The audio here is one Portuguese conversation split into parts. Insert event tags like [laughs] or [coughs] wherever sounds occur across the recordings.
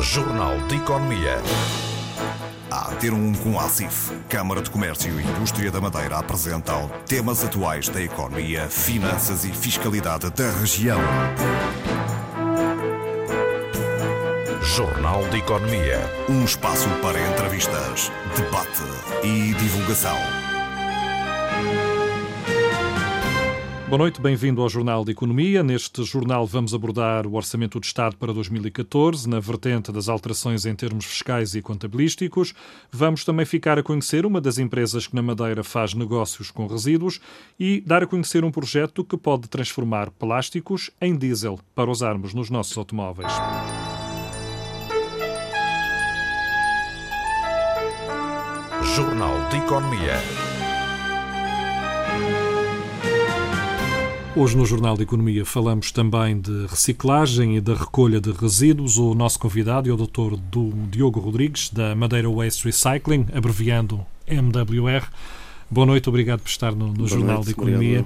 Jornal de Economia. A ter um com a ACIF, Câmara de Comércio e Indústria da Madeira apresentam temas atuais da economia, finanças e fiscalidade da região. Jornal de Economia. Um espaço para entrevistas, debate e divulgação. Boa noite, bem-vindo ao Jornal de Economia. Neste jornal vamos abordar o Orçamento do Estado para 2014, na vertente das alterações em termos fiscais e contabilísticos. Vamos também ficar a conhecer uma das empresas que na Madeira faz negócios com resíduos e dar a conhecer um projeto que pode transformar plásticos em diesel para usarmos nos nossos automóveis. Jornal de Economia. Hoje no Jornal de Economia falamos também de reciclagem e da recolha de resíduos. O nosso convidado é o Dr. Diogo Rodrigues, da Madeira Waste Recycling, abreviando MWR. Boa noite, obrigado por estar no, no Jornal noite, de Economia.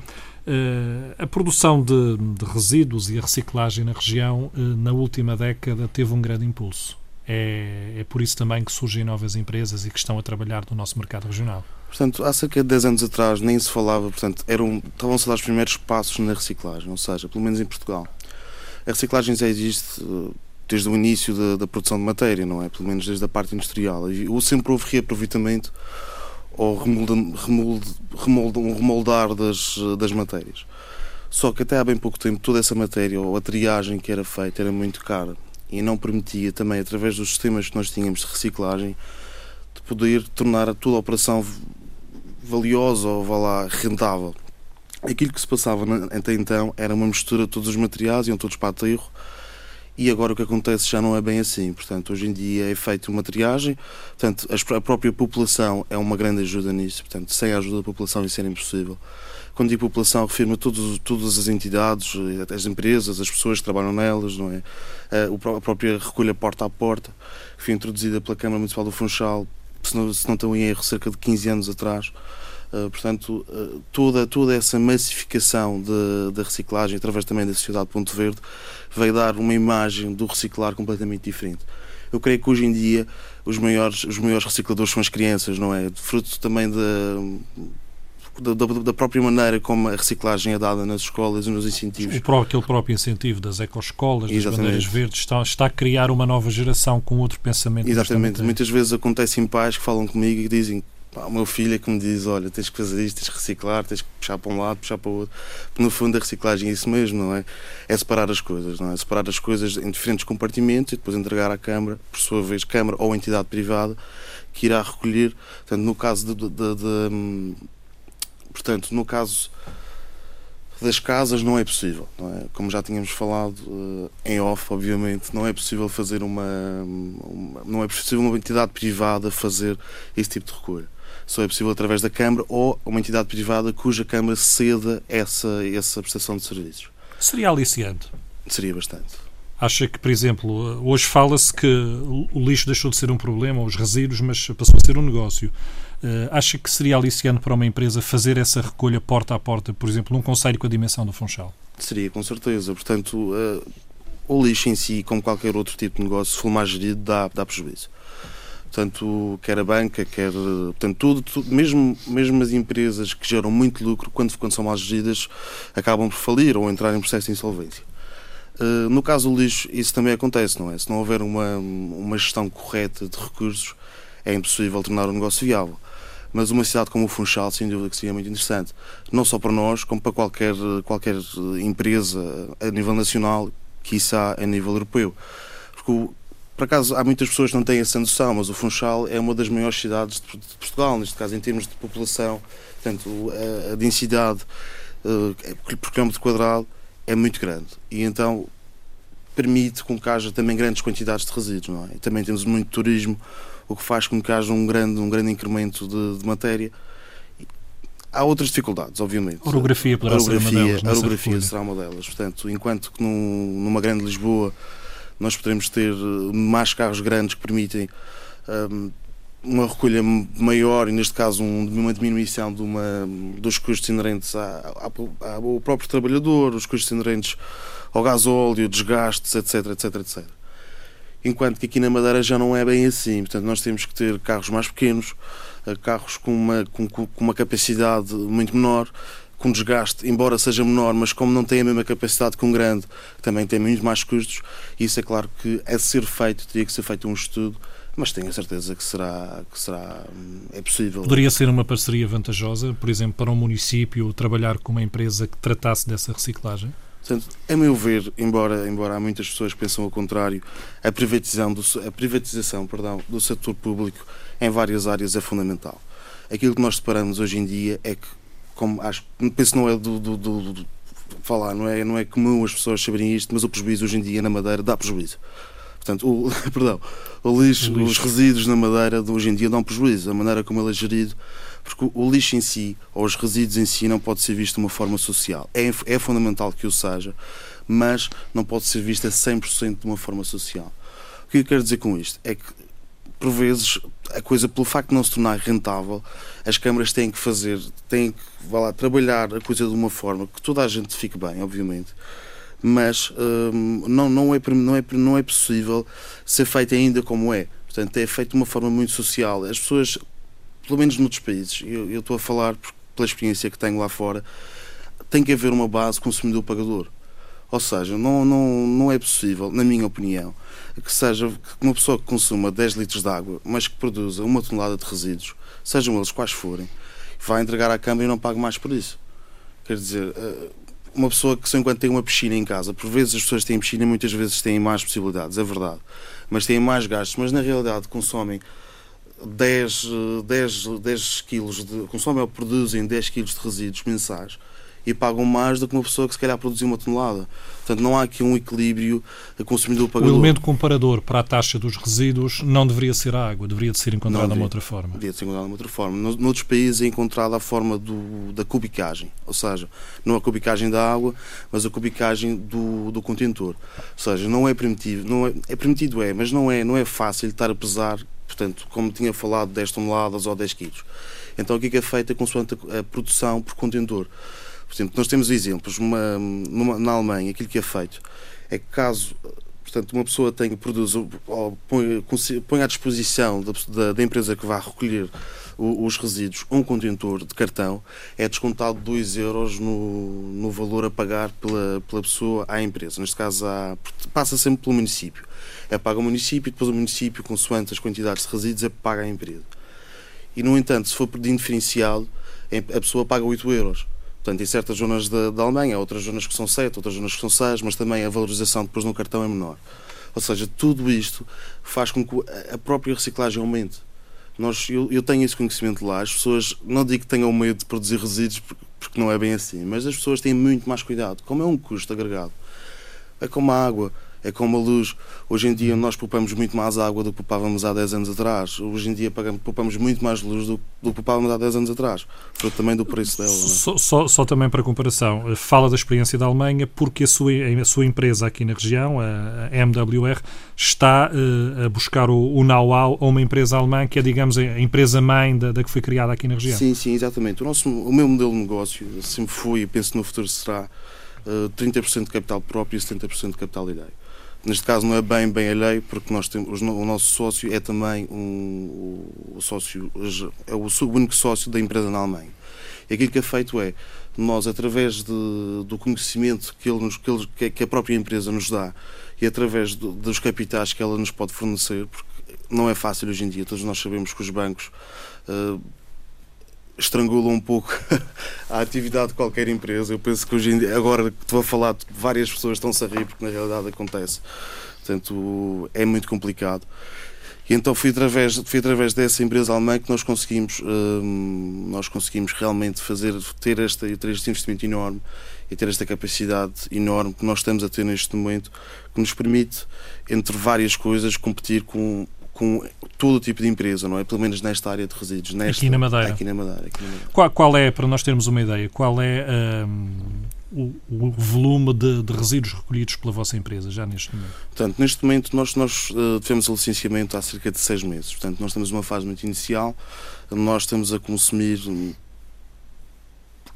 Uh, a produção de, de, resíduos e a reciclagem na região, uh, na última década, teve um grande impulso. É, é por isso também que surgem novas empresas e que estão a trabalhar no nosso mercado regional. Portanto, há cerca de 10 anos atrás nem se falava, portanto, eram, estavam-se dar os primeiros passos na reciclagem, ou seja, pelo menos em Portugal. A reciclagem já existe uh, desde o início da, da, produção de matéria, não é? Pelo menos desde a parte industrial. E sempre houve reaproveitamento ou remoldar, um remoldar das, das matérias. Só que até há bem pouco tempo toda essa matéria ou a triagem que era feita era muito cara e não permitia também, através dos sistemas que nós tínhamos de reciclagem, de poder tornar toda a operação valiosa ou vá lá, rentável. Aquilo que se passava até então era uma mistura de todos os materiais, iam todos para aterro, e agora o que acontece já não é bem assim. Portanto, hoje em dia é feita uma triagem, portanto, a própria população é uma grande ajuda nisso, portanto, sem a ajuda da população isso era impossível. Quando digo população, refiro-me a todos, todas as entidades, as empresas, as pessoas que trabalham nelas, não é? A própria recolha porta a porta, que foi introduzida pela Câmara Municipal do Funchal, se não, se não estou em erro, cerca de 15 anos atrás. Uh, portanto, uh, toda, toda essa massificação da reciclagem, através também da Sociedade Ponto Verde, veio dar uma imagem do reciclar completamente diferente. Eu creio que hoje em dia os maiores, os maiores recicladores são as crianças, não é? Fruto também da, da, da, própria maneira como a reciclagem é dada nas escolas e nos incentivos. O próprio, aquele próprio incentivo das ecoescolas, das bandeiras verdes, está, está a criar uma nova geração com outro pensamento. Exatamente. Muitas vezes acontecem pais que falam comigo e dizem o meu filho é que me diz, olha, tens que fazer isto, tens que reciclar, tens que puxar para um lado, puxar para o outro. No fundo, a reciclagem é isso mesmo, não é? É separar as coisas, não é? Separar as coisas em diferentes compartimentos e depois entregar à Câmara, por sua vez, Câmara ou entidade privada, que irá recolher. Portanto, no caso de, de, de, Portanto, no caso das casas não é possível, não é? Como já tínhamos falado uh, em off, obviamente, não é possível fazer uma, uma, não é possível uma entidade privada fazer esse tipo de recolha. Só é possível através da Câmara ou uma entidade privada cuja Câmara ceda essa, essa prestação de serviços. Seria aliciante? Seria bastante. Acha que, por exemplo, hoje fala-se que o lixo deixou de ser um problema, os resíduos, mas passou a ser um negócio. Uh, acha que seria aliciante para uma empresa fazer essa recolha porta a porta, por exemplo, num conselho com a dimensão do Funchal? Seria, com certeza. Portanto, uh, o lixo em si, como qualquer outro tipo de negócio, se for mais gerido, dá, dá prejuízo. Portanto, quer a banca, quer. Portanto, tudo, tudo, mesmo, mesmo as empresas que geram muito lucro, quando, quando são mal geridas, acabam por falir ou entrar em processo de insolvência. Uh, no caso do lixo, isso também acontece, não é? Se não houver uma, uma gestão correta de recursos, é impossível tornar o negócio viável mas uma cidade como o Funchal, sem dúvida que seria muito interessante, não só para nós, como para qualquer, qualquer empresa a nível nacional, quiçá a nível europeu. Porque, por acaso, há muitas pessoas que não têm essa noção, mas o Funchal é uma das maiores cidades de Portugal, neste caso, em termos de população, portanto, a, densidade uh, por quilómetro quadrado é muito grande. E então permite com que haja também grandes quantidades de resíduos, não é? E também temos muito turismo, o que faz com que haja um grande, um grande incremento de, de matéria. Há outras dificuldades, obviamente. A orografia poderá orografia, ser uma delas. A orografia será uma delas. Portanto, enquanto que num, numa grande Lisboa nós poderemos ter eh, mais carros grandes que permitem um, uma recolha maior e, neste caso, um, uma diminuição de uma, dos custos inerentes ao próprio trabalhador, os custos inerentes ao gasóleo, desgastes, etc, etc, etc. enquanto que aqui na Madeira já não é bem assim. Portanto, nós temos que ter carros mais pequenos, eh, carros com uma, com, com uma capacidade muito menor, com desgaste, embora seja menor, mas como não tem a mesma capacidade que um grande, também tem muito mais custos, isso é claro que é ser feito, teria que ser feito um estudo, mas tenho a certeza que será, que será é possível. Poderia ser uma parceria vantajosa, por exemplo, para um município trabalhar com uma empresa que tratasse dessa reciclagem? Portanto, a meu ver, embora, embora há muitas pessoas que pensam ao contrário, a privatização, do, a privatização perdão, do setor público em várias áreas é fundamental. Aquilo que nós separamos hoje em dia é que, como acho, penso não é do, do, do, do falar, não é, não é comum as pessoas saberem isto, mas o prejuízo hoje em dia na Madeira dá prejuízo. Portanto, o, [laughs] perdão, o lixo, o lixo, os resíduos na Madeira de hoje em dia dão prejuízo. A maneira como ele é gerido porque o lixo em si, ou os resíduos em si, não pode ser visto de uma forma social. É, é fundamental que o seja, mas não pode ser visto a 100% de uma forma social. O que eu quero dizer com isto? É que, por vezes, a coisa, pelo facto de não se tornar rentável, as câmaras têm que fazer, têm que lá, trabalhar a coisa de uma forma que toda a gente fique bem, obviamente, mas hum, não, não, é, não, é, não é possível ser feito ainda como é. Portanto, é feito de uma forma muito social. As pessoas pelo menos noutros países, eu, eu estou a falar pela experiência que tenho lá fora, tem que haver uma base consumidor-pagador. Ou seja, não, não, não é possível, na minha opinião, que seja que uma pessoa que consuma 10 litros de água, mas que produza uma tonelada de resíduos, sejam eles quais forem, vai entregar à Câmara e não pague mais por isso. Quer dizer, eh, uma pessoa que só enquanto tem uma piscina em casa, por vezes as pessoas têm piscina muitas vezes têm mais possibilidades, é verdade, mas têm mais gastos, mas na realidade consomem 10, 10, 10 quilos de. consomem ou produzem 10 quilos de resíduos mensais e pagam mais do que uma pessoa que se calhar produziu uma tonelada. Portanto, não há aqui um equilíbrio consumidor-pagador. O elemento comparador para a taxa dos resíduos não deveria ser a água, deveria de ser encontrada de uma outra forma. Deveria de ser encontrada de uma outra forma. Noutros países é encontrada a forma do, da cubicagem, ou seja, não a cubicagem da água, mas a cubicagem do, do contentor. Ou seja, não é permitido, não é, é permitido é, mas não é, não é fácil estar a pesar portanto, como tinha falado, 10 toneladas ou 10 quilos. Então, o que é, que é feito é consoante a produção por contentor. Portanto, nós temos exemplos. Uma, numa, na Alemanha, aquilo que é feito é que caso portanto, uma pessoa tenha, produz, ou põe, põe à disposição da, da, empresa que vai recolher os resíduos um contentor de cartão, é descontado 2 euros no, no valor a pagar pela, pela pessoa à empresa. Neste caso, há, passa sempre pelo município. É pago ao município e depois o município, consoante as quantidades de resíduos, é paga à empresa. E, no entanto, se for por diferenciado, a pessoa paga 8 euros. Portanto, em certas zonas da, Alemanha, outras zonas que são 7, outras zonas que são 6, mas também a valorização depois no cartão é menor. Ou seja, tudo isto faz com que a própria reciclagem aumente. Nós, eu, eu tenho esse conhecimento lá. As pessoas, não digo que tenham medo de produzir resíduos, porque, porque não é bem assim, mas as pessoas têm muito mais cuidado. Como é um custo agregado, é como a água é como a luz. Hoje em dia nós poupamos muito mais água do que poupávamos há 10 anos atrás. Hoje em dia pagamos, poupamos muito mais luz do, do que poupávamos há 10 anos atrás. Foi também do preço dela. É? Só, só, só, também para comparação, fala da experiência da Alemanha porque a sua, a sua empresa aqui na região, a MWR, está uh, a buscar o, o know-how a uma empresa alemã que é, digamos, a empresa mãe da, da, que foi criada aqui na região. Sim, sim, exatamente. O, nosso, o meu modelo de negócio sempre foi e penso no futuro será uh, 30% de capital próprio e 70% de capital ideia. Neste caso não é bem bem a lei, porque nós temos, o nosso sócio é também um, o sócio, é o único sócio da empresa na Alemanha. E aquilo que é feito é, nós, através de, do conhecimento que, ele nos, que, ele, que a própria empresa nos dá e através do, dos capitais que ela nos pode fornecer, porque não é fácil hoje em dia, todos nós sabemos que os bancos uh, estrangula um pouco [laughs] a atividade de qualquer empresa. Eu penso que hoje em dia, agora que estou a falar, várias pessoas estão-se a rir porque na realidade acontece. Portanto, é muito complicado. E então foi através, foi através dessa empresa alemã que nós conseguimos, hum, nós conseguimos realmente fazer, ter, esta, ter este investimento enorme e ter esta capacidade enorme que nós estamos a ter neste momento, que nos permite, entre várias coisas, competir com com todo o tipo de empresa, não é? Pelo menos nesta área de resíduos. Nesta, aqui, na Madeira. Aqui na Madeira. Aqui na Madeira. Qual, qual, é, para nós termos uma ideia, qual é um, o, o, volume de, de, resíduos recolhidos pela vossa empresa já neste momento? Portanto, neste momento nós, nós uh, tivemos o licenciamento há cerca de seis meses. Portanto, nós temos uma fase muito inicial, nós estamos a consumir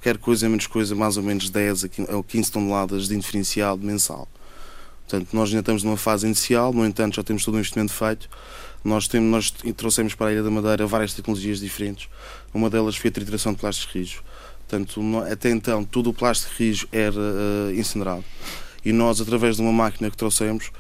quer coisa menos coisa, mais ou menos 10 ou 15 toneladas de indiferencial mensal. Portanto, nós ainda estamos numa fase inicial, no entanto, já temos todo o investimento feito. Nós, temos, nós trouxemos para a Ilha da Madeira várias tecnologias diferentes. Uma delas foi a trituração de plástico rijo. Portanto, até então, todo o plástico rijo era uh, incinerado. E nós, através de uma máquina que trouxemos,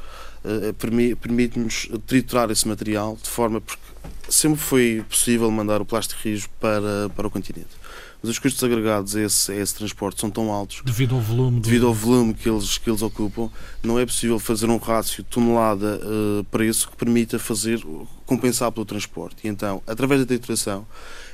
uh, permite-nos triturar esse material de forma porque sempre foi possível mandar o plástico rijo para, para o continente mas os custos agregados a esse, a esse transporte são tão altos devido ao volume devido ao volume que eles que eles ocupam não é possível fazer um rácio tonelada uh, preço que permita fazer compensar pelo transporte. E então através da trituração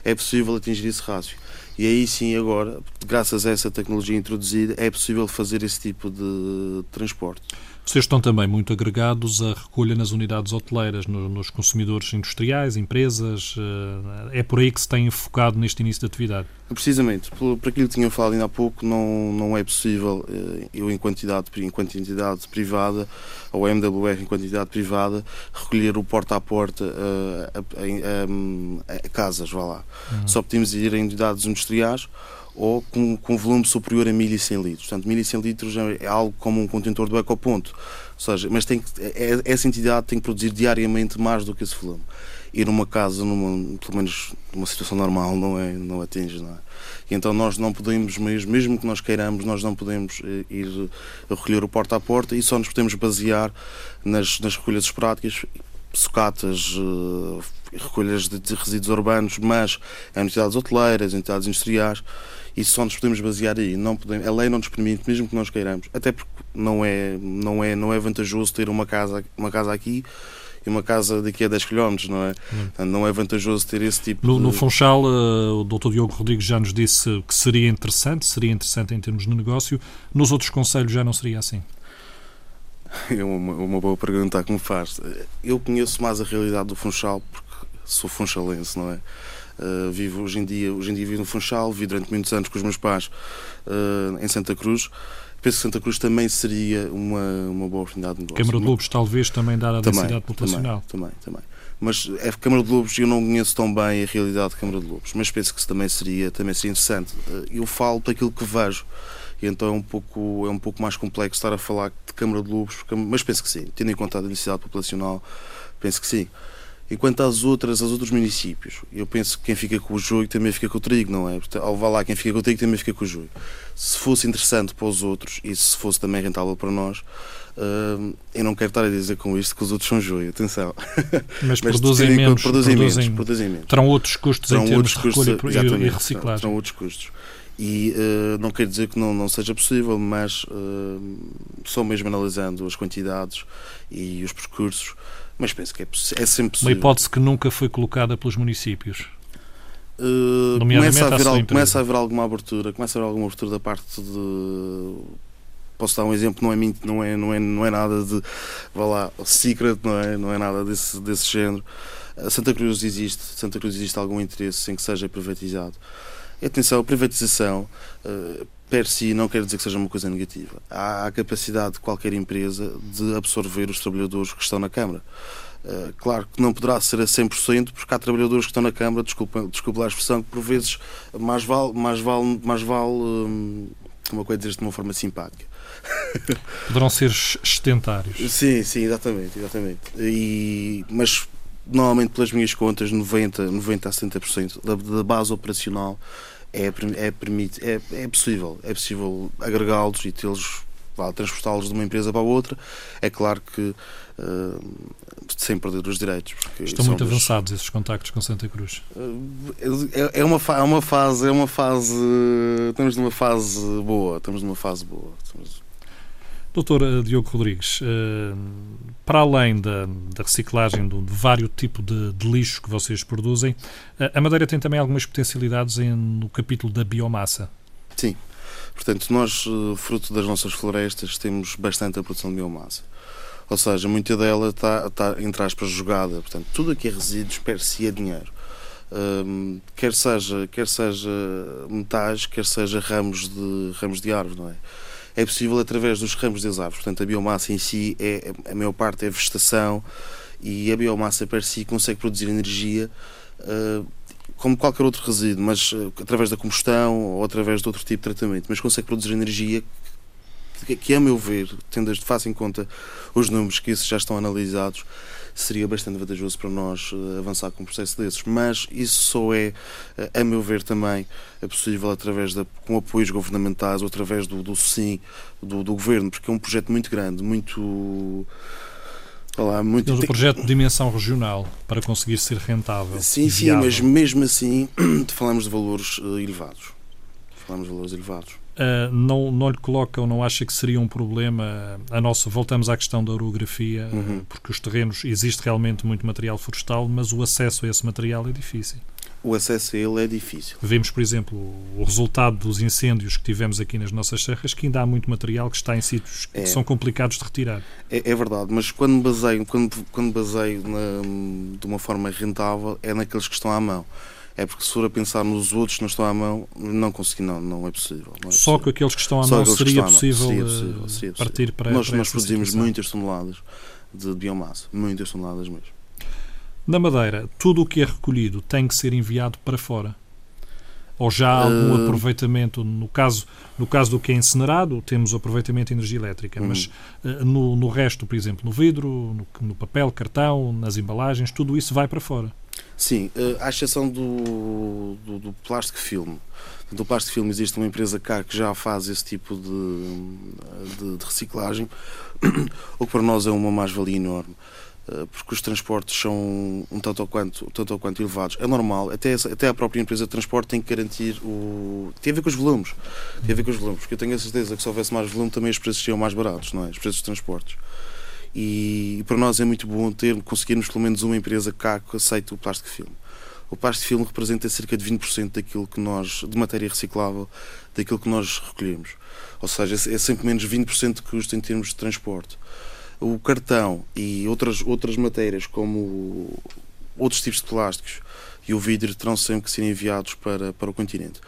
é possível atingir esse rácio. E aí sim agora graças a essa tecnologia introduzida é possível fazer esse tipo de transporte vocês estão também muito agregados à recolha nas unidades hoteleiras, nos consumidores industriais, empresas. Eh, é por aí que se tem focado neste início de atividade? Precisamente. Por aquilo que tinha falado ainda há pouco, não, não é possível eh, eu, em quantidade, enquanto entidade privada, ou a MWR, em quantidade privada, recolher o porta a porta a, a, a, a casas, vá lá. Uhum. Só podemos ir em unidades industriais ou com, com volume superior a 1100 litros. Portanto, 1100 litros é algo como um contentor do ecoponto. Ou seja, mas tem que, é, essa entidade tem que produzir diariamente mais do que esse volume. E numa casa, numa, pelo menos numa situação normal, não, é, não atinge. Não é? E então nós não podemos, mesmo, mesmo que nós queiramos, nós não podemos eh, ir recolher o porta a porta e só nos podemos basear nas, nas recolhas práticas sucatas, uh, recolhas de, resíduos urbanos, mas em entidades hoteleiras, entidades industriais, e só nos podemos basear aí. Não podemos, a lei não nos permite, mesmo que nós queiramos, até porque não é, não é, não é vantajoso ter uma casa, uma casa aqui e uma casa daqui a 10 km, não é? Hum. Não é vantajoso ter esse tipo no, de... No Funchal, uh, o Dr. Diogo Rodrigues já nos disse que seria interessante, seria interessante em termos de negócio. Nos outros conselhos já não seria assim? [laughs] É uma, uma boa pergunta que me faz. Eu conheço mais a realidade do Funchal porque sou funchalense, não é? Uh, vivo hoje em dia, hoje em dia vivo no Funchal, vivi durante muitos anos com os meus pais uh, em Santa Cruz. Penso que Santa Cruz também seria uma, uma boa oportunidade de negócio. Câmara de Lobos, talvez, também dar a também, densidade populacional. Também, também, também. Mas é Câmara de Lobos, eu não conheço tão bem a realidade de Câmara de Lobos, mas penso que também seria, também seria interessante. Uh, eu falo daquilo que vejo então é um pouco é um pouco mais complexo estar a falar de Câmara de Lobos, mas penso que sim, tendo em conta a densidade populacional, penso que sim. Enquanto às outras, aos outros municípios, eu penso que quem fica com o joio também fica com o trigo, não é? Ao vá lá, quem fica com o trigo também fica com o joio. Se fosse interessante para os outros e se fosse também rentável para nós, uh, eu não quero estar a dizer com isto que os outros são joio, atenção. [laughs] Mas, Mas produzem, menos, produzem, produzem, menos, produzem menos. Terão outros custos terão em termos de recolha e reciclagem. Terão outros custos. E uh, não quer dizer que não, não seja possível, mas uh, só mesmo analisando as quantidades e os percursos, mas penso que é, é sempre possível. Uma hipótese que nunca foi colocada pelos municípios. Uh, começa, a haver, começa a haver alguma abertura, começa a haver alguma abertura da parte de. Posso dar um exemplo, não é, não é, não é, não é nada de. Vá lá, secret, não é, não é nada desse, desse género. Santa Cruz existe, Santa Cruz existe algum interesse em que seja privatizado. Atenção, a privatização uh, per si não quer dizer que seja uma coisa negativa. Há a capacidade de qualquer empresa de absorver os trabalhadores que estão na Câmara. Uh, claro que não poderá ser a 100%, porque há trabalhadores que estão na Câmara, desculpa, desculpa a expressão, que por vezes mais vale, mais vale, mais vale um, como é que dizer de uma forma simpática. [laughs] Poderão ser extentários. Sim, sim, exatamente. exatamente. E, mas normalmente pelas minhas contas, 90, 90 a 70% da, da base operacional é, é, permite, é, é possível. É possível agregá-los e tê-los transportá-los de uma empresa para outra. É claro que uh, sem perder os direitos. Estão muito dos... avançados esses contactos com Santa Cruz. Uh, é, é, uma, é uma fase, é uma fase. Estamos numa fase boa. Estamos numa fase boa. Estamos, Doutor eh, Diogo Rodrigues, eh, para além da, da reciclagem de vários tipos de, de, lixo que vocês produzem, eh, a Madeira tem também algumas potencialidades em, no capítulo da biomassa. Sim. Portanto, nós, fruto das nossas florestas, temos bastante a produção de biomassa. Ou seja, muita dela está, está entre aspas, jogada. Portanto, tudo aqui é resíduos per si é dinheiro. Um, quer seja quer seja metais, quer seja ramos de ramos de árvore, não é? É possível através dos ramos das árvores. Portanto, a biomassa em si, é, a maior parte é vegetação e a biomassa per si consegue produzir energia uh, como qualquer outro resíduo, mas uh, através da combustão ou através de outro tipo de tratamento, mas consegue produzir energia que, que, a meu ver, tendo face em conta os números que já estão analisados, seria bastante vantajoso para nós uh, avançar com um processo desses. Mas isso só é, uh, a meu ver, também é possível através da, com apoios governamentais ou através do, do sim do, do governo, porque é um projeto muito grande, muito. Olá, muito... Temos um projeto de dimensão regional para conseguir ser rentável. Sim, sim, mas mesmo assim [clears throat] falamos de valores elevados. Falamos de valores elevados. Uh, não, não lhe coloca ou não acha que seria um problema a nossa, voltamos à questão da orografia, uhum. porque os terrenos, existe realmente muito material florestal, mas o acesso a esse material é difícil. O acesso a ele é difícil. Vemos, por exemplo, o resultado dos incêndios que tivemos aqui nas nossas serras, que ainda há muito material que está em sítios que é. são complicados de retirar. É, é, verdade, mas quando baseio, quando, quando baseio na, de uma forma rentável, é naqueles que estão à mão é porque se for a pensar nos outros que não estão à mão, não consegui, não, não é possível. Não é Só possível. com aqueles que estão à mão seria possível, seria possível, seria possível, partir para Nós, para nós produzimos situação. muitas toneladas de biomassa, muitas toneladas mesmo. Na Madeira, tudo o que é recolhido tem que ser enviado para fora? Ou já há algum uh... aproveitamento? No caso, no caso do que é incinerado, temos aproveitamento de energia elétrica, uhum. mas uh, no, no resto, por exemplo, no vidro, no, no papel, cartão, nas embalagens, tudo isso vai para fora? Sim, eh, à exceção do, do, do plástico filme. Do plástico filme existe uma empresa cá que já faz esse tipo de, de, de reciclagem, [coughs] o que para nós é uma mais-valia enorme eh, porque os transportes são um tanto ou quanto, tanto ou quanto elevados. É normal, até, até a própria empresa de transporte tem que garantir o. tem a ver com os volumes. Tem a ver com os volumes, porque eu tenho a certeza que se houvesse mais volume também os preços seriam mais baratos, não é? Os preços de transportes. E para nós é muito bom ter, conseguirmos pelo menos uma empresa cá que aceite o plástico filme. O plástico filme representa cerca de 20% daquilo que nós, de matéria reciclável, daquilo que nós recolhemos. Ou seja, é sempre menos 20% de custo em termos de transporte. O cartão e outras, outras matérias, como outros tipos de plásticos e o vidro, terão sempre que ser enviados para, para o continente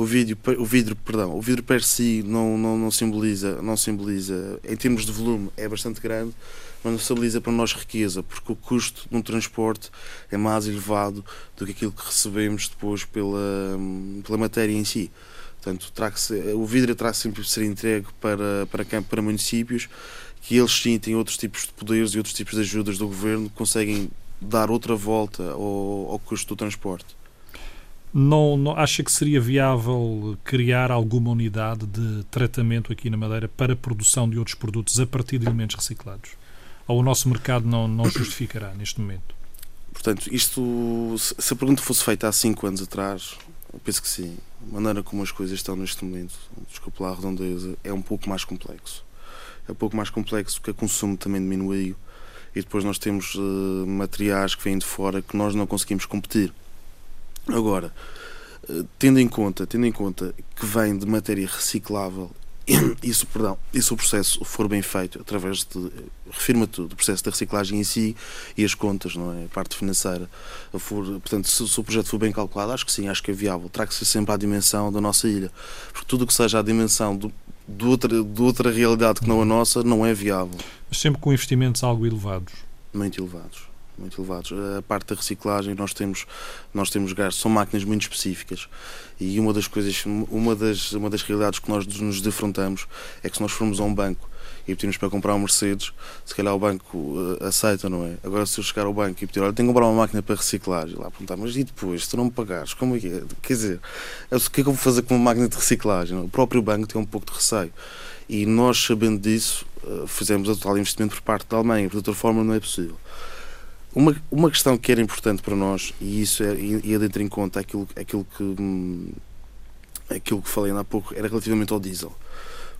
o vidro, o vidro, perdão, o vidro per si não, não, não simboliza, não simboliza, em termos de volume é bastante grande, mas não simboliza para nós riqueza, porque o custo de um transporte é mais elevado do que aquilo que recebemos depois pela, pela matéria em si. Portanto, terá que ser, o vidro terá sempre de ser entregue para, para, para municípios que eles sim têm outros tipos de poderes e outros tipos de ajudas do governo conseguem dar outra volta ao, ao custo do transporte. Não, não, acha que seria viável criar alguma unidade de tratamento aqui na Madeira para a produção de outros produtos a partir de elementos reciclados? Ou o nosso mercado não, não justificará neste momento? Portanto, isto, se a pergunta fosse feita há 5 anos atrás, eu penso que sim. A maneira como as coisas estão neste momento, desculpe lá a redondeza, é um pouco mais complexo. É um pouco mais complexo porque o consumo também diminuiu e depois nós temos uh, materiais que vêm de fora que nós não conseguimos competir. Agora, eh, tendo em conta, tendo em conta que vem de matéria reciclável, [coughs] isso, perdão, isso o processo for bem feito através de, refirma tudo, o processo da reciclagem em si e as contas, não é? A parte financeira. For, portanto, se, se, o projeto for bem calculado, acho que sim, acho que é viável. Terá que ser sempre à dimensão da nossa ilha. Porque tudo o que seja à dimensão do, de, outra, de outra realidade que não a nossa não é viável. Mas sempre com investimentos algo elevados. Muito elevados muito elevados. A parte da reciclagem nós temos nós temos gastos, são máquinas muito específicas e uma das coisas, uma das uma das realidades que nós nos defrontamos é que se nós formos a um banco e pedimos para comprar um Mercedes, se calhar o banco uh, aceita, não é? Agora se eu chegar ao banco e pedir, olha, tenho que comprar uma máquina para reciclar, e lá perguntar, mas e depois, se tu não me pagares, como é que é? Quer dizer, o que é que eu vou fazer com uma máquina de reciclagem? O próprio banco tem um pouco de receio. E nós, sabendo disso, uh, fizemos o total investimento por parte da Alemanha, de outra forma não é possível. Uma, uma questão que era importante para nós, e isso é, ia dentro em conta aquilo, aquilo, que, hum, aquilo que falei há pouco, era relativamente ao diesel.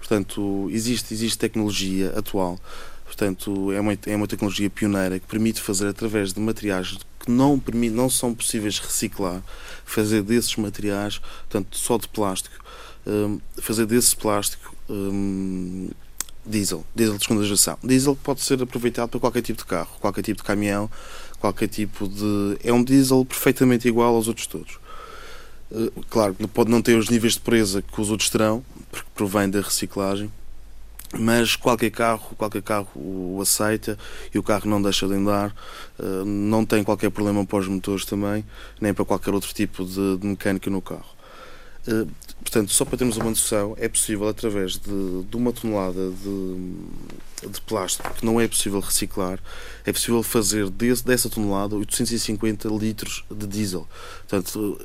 Portanto, existe, existe tecnologia atual, portanto, é uma, é uma tecnologia pioneira que permite fazer através de materiais que não, permite, não são possíveis reciclar, fazer desses materiais, portanto, só de plástico, um, fazer desse plástico um, diesel, diesel de segunda geração. Diesel pode ser aproveitado para qualquer tipo de carro, qualquer tipo de caminhão, qualquer tipo de. É um diesel perfeitamente igual aos outros todos. Eh, claro, pode não ter os níveis de presa que os outros terão, porque provém da reciclagem, mas qualquer carro, qualquer carro o aceita e o carro não deixa de andar, eh, não tem qualquer problema para os motores também, nem para qualquer outro tipo de, de mecânica no carro. Uh, portanto, só para termos uma noção, é possível, através de, de uma tonelada de, de, plástico que não é possível reciclar, é possível fazer desse, dessa tonelada 850 litros de diesel. Portanto,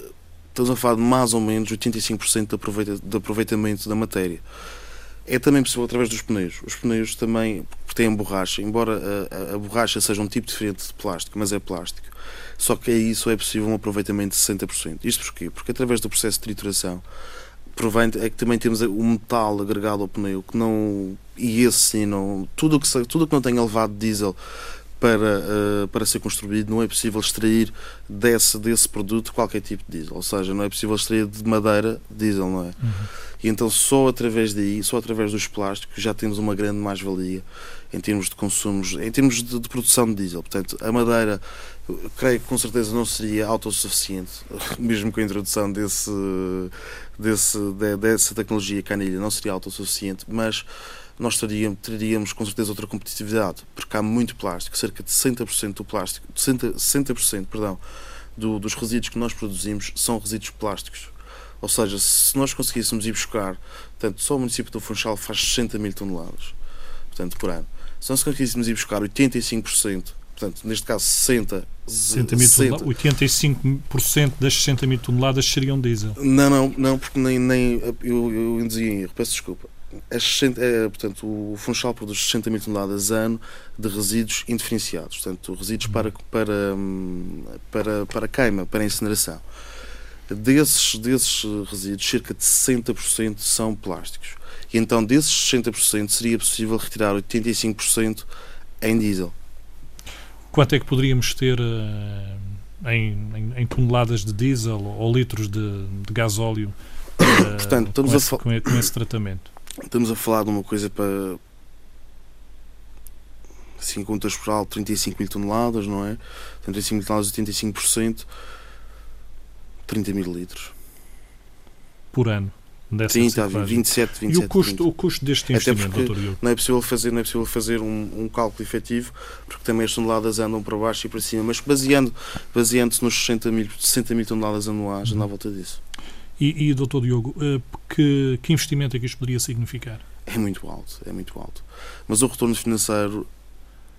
estamos a falar de mais ou menos 85% de, aproveita, de aproveitamento da matéria. É também possível através dos pneus. Os pneus também têm borracha, embora a, a, a borracha seja um tipo diferente de plástico, mas é plástico só que aí só é possível um aproveitamento de 60%. Isto porquê? Porque através do processo de trituração, é que também temos o metal agregado ao pneu, que não. E esse sim, não, tudo que, tudo que não tenha levado diesel para, uh, para ser construído, não é possível extrair desse, desse produto qualquer tipo de diesel. Ou seja, não é possível extrair de madeira diesel, não é? Uhum. E então só através daí, só através dos plásticos, já temos uma grande mais-valia em termos de consumos, em termos de, de, produção de diesel. Portanto, a madeira, creio que com certeza não seria autossuficiente, [laughs] mesmo com a introdução desse, desse, de, dessa tecnologia canilha, não seria autossuficiente, mas nós teríamos, teríamos com certeza outra competitividade, porque há muito plástico, cerca de 60% do plástico, 60%, 60% perdão, do, dos resíduos que nós produzimos são resíduos plásticos. Ou seja, se nós conseguíssemos ir buscar, portanto, só o município do Funchal faz 60 mil toneladas, portanto, por ano. Se nós conseguíssemos ir buscar 85%, portanto, neste caso 60, 60 mil 60. 85% das 60 mil toneladas seriam diesel. Não, não, não, porque nem, nem eu, eu induzia em erro, peço desculpa. As 60, é, portanto, o Funchal produz 60 mil toneladas ano de resíduos indiferenciados, portanto, resíduos para, para, para, para queima, para incineração. Desses, desses resíduos, cerca de 60% são plásticos. E então, desses 60%, seria possível retirar 85% em diesel. Quanto é que poderíamos ter uh, em, em, em, toneladas de diesel ou litros de, de gasóleo uh, Portanto, estamos com, esse, a com esse tratamento? Estamos a falar de uma coisa para assim, contas por alto, 35 mil toneladas, não é? 35 mil toneladas, 85%, 30 mil litros. Por ano? Dessa Sim, está, 27, 27. E o custo, o custo deste investimento, doutor Diogo? Não é possível fazer, não é possível fazer um, um, cálculo efetivo, porque também as toneladas andam para baixo e para cima, mas baseando, baseando-se nos 60 mil, 60 mil toneladas anuais, anda à volta disso. E, e doutor Diogo, eh, que, que investimento é que isto poderia significar? É muito alto, é muito alto. Mas o retorno financeiro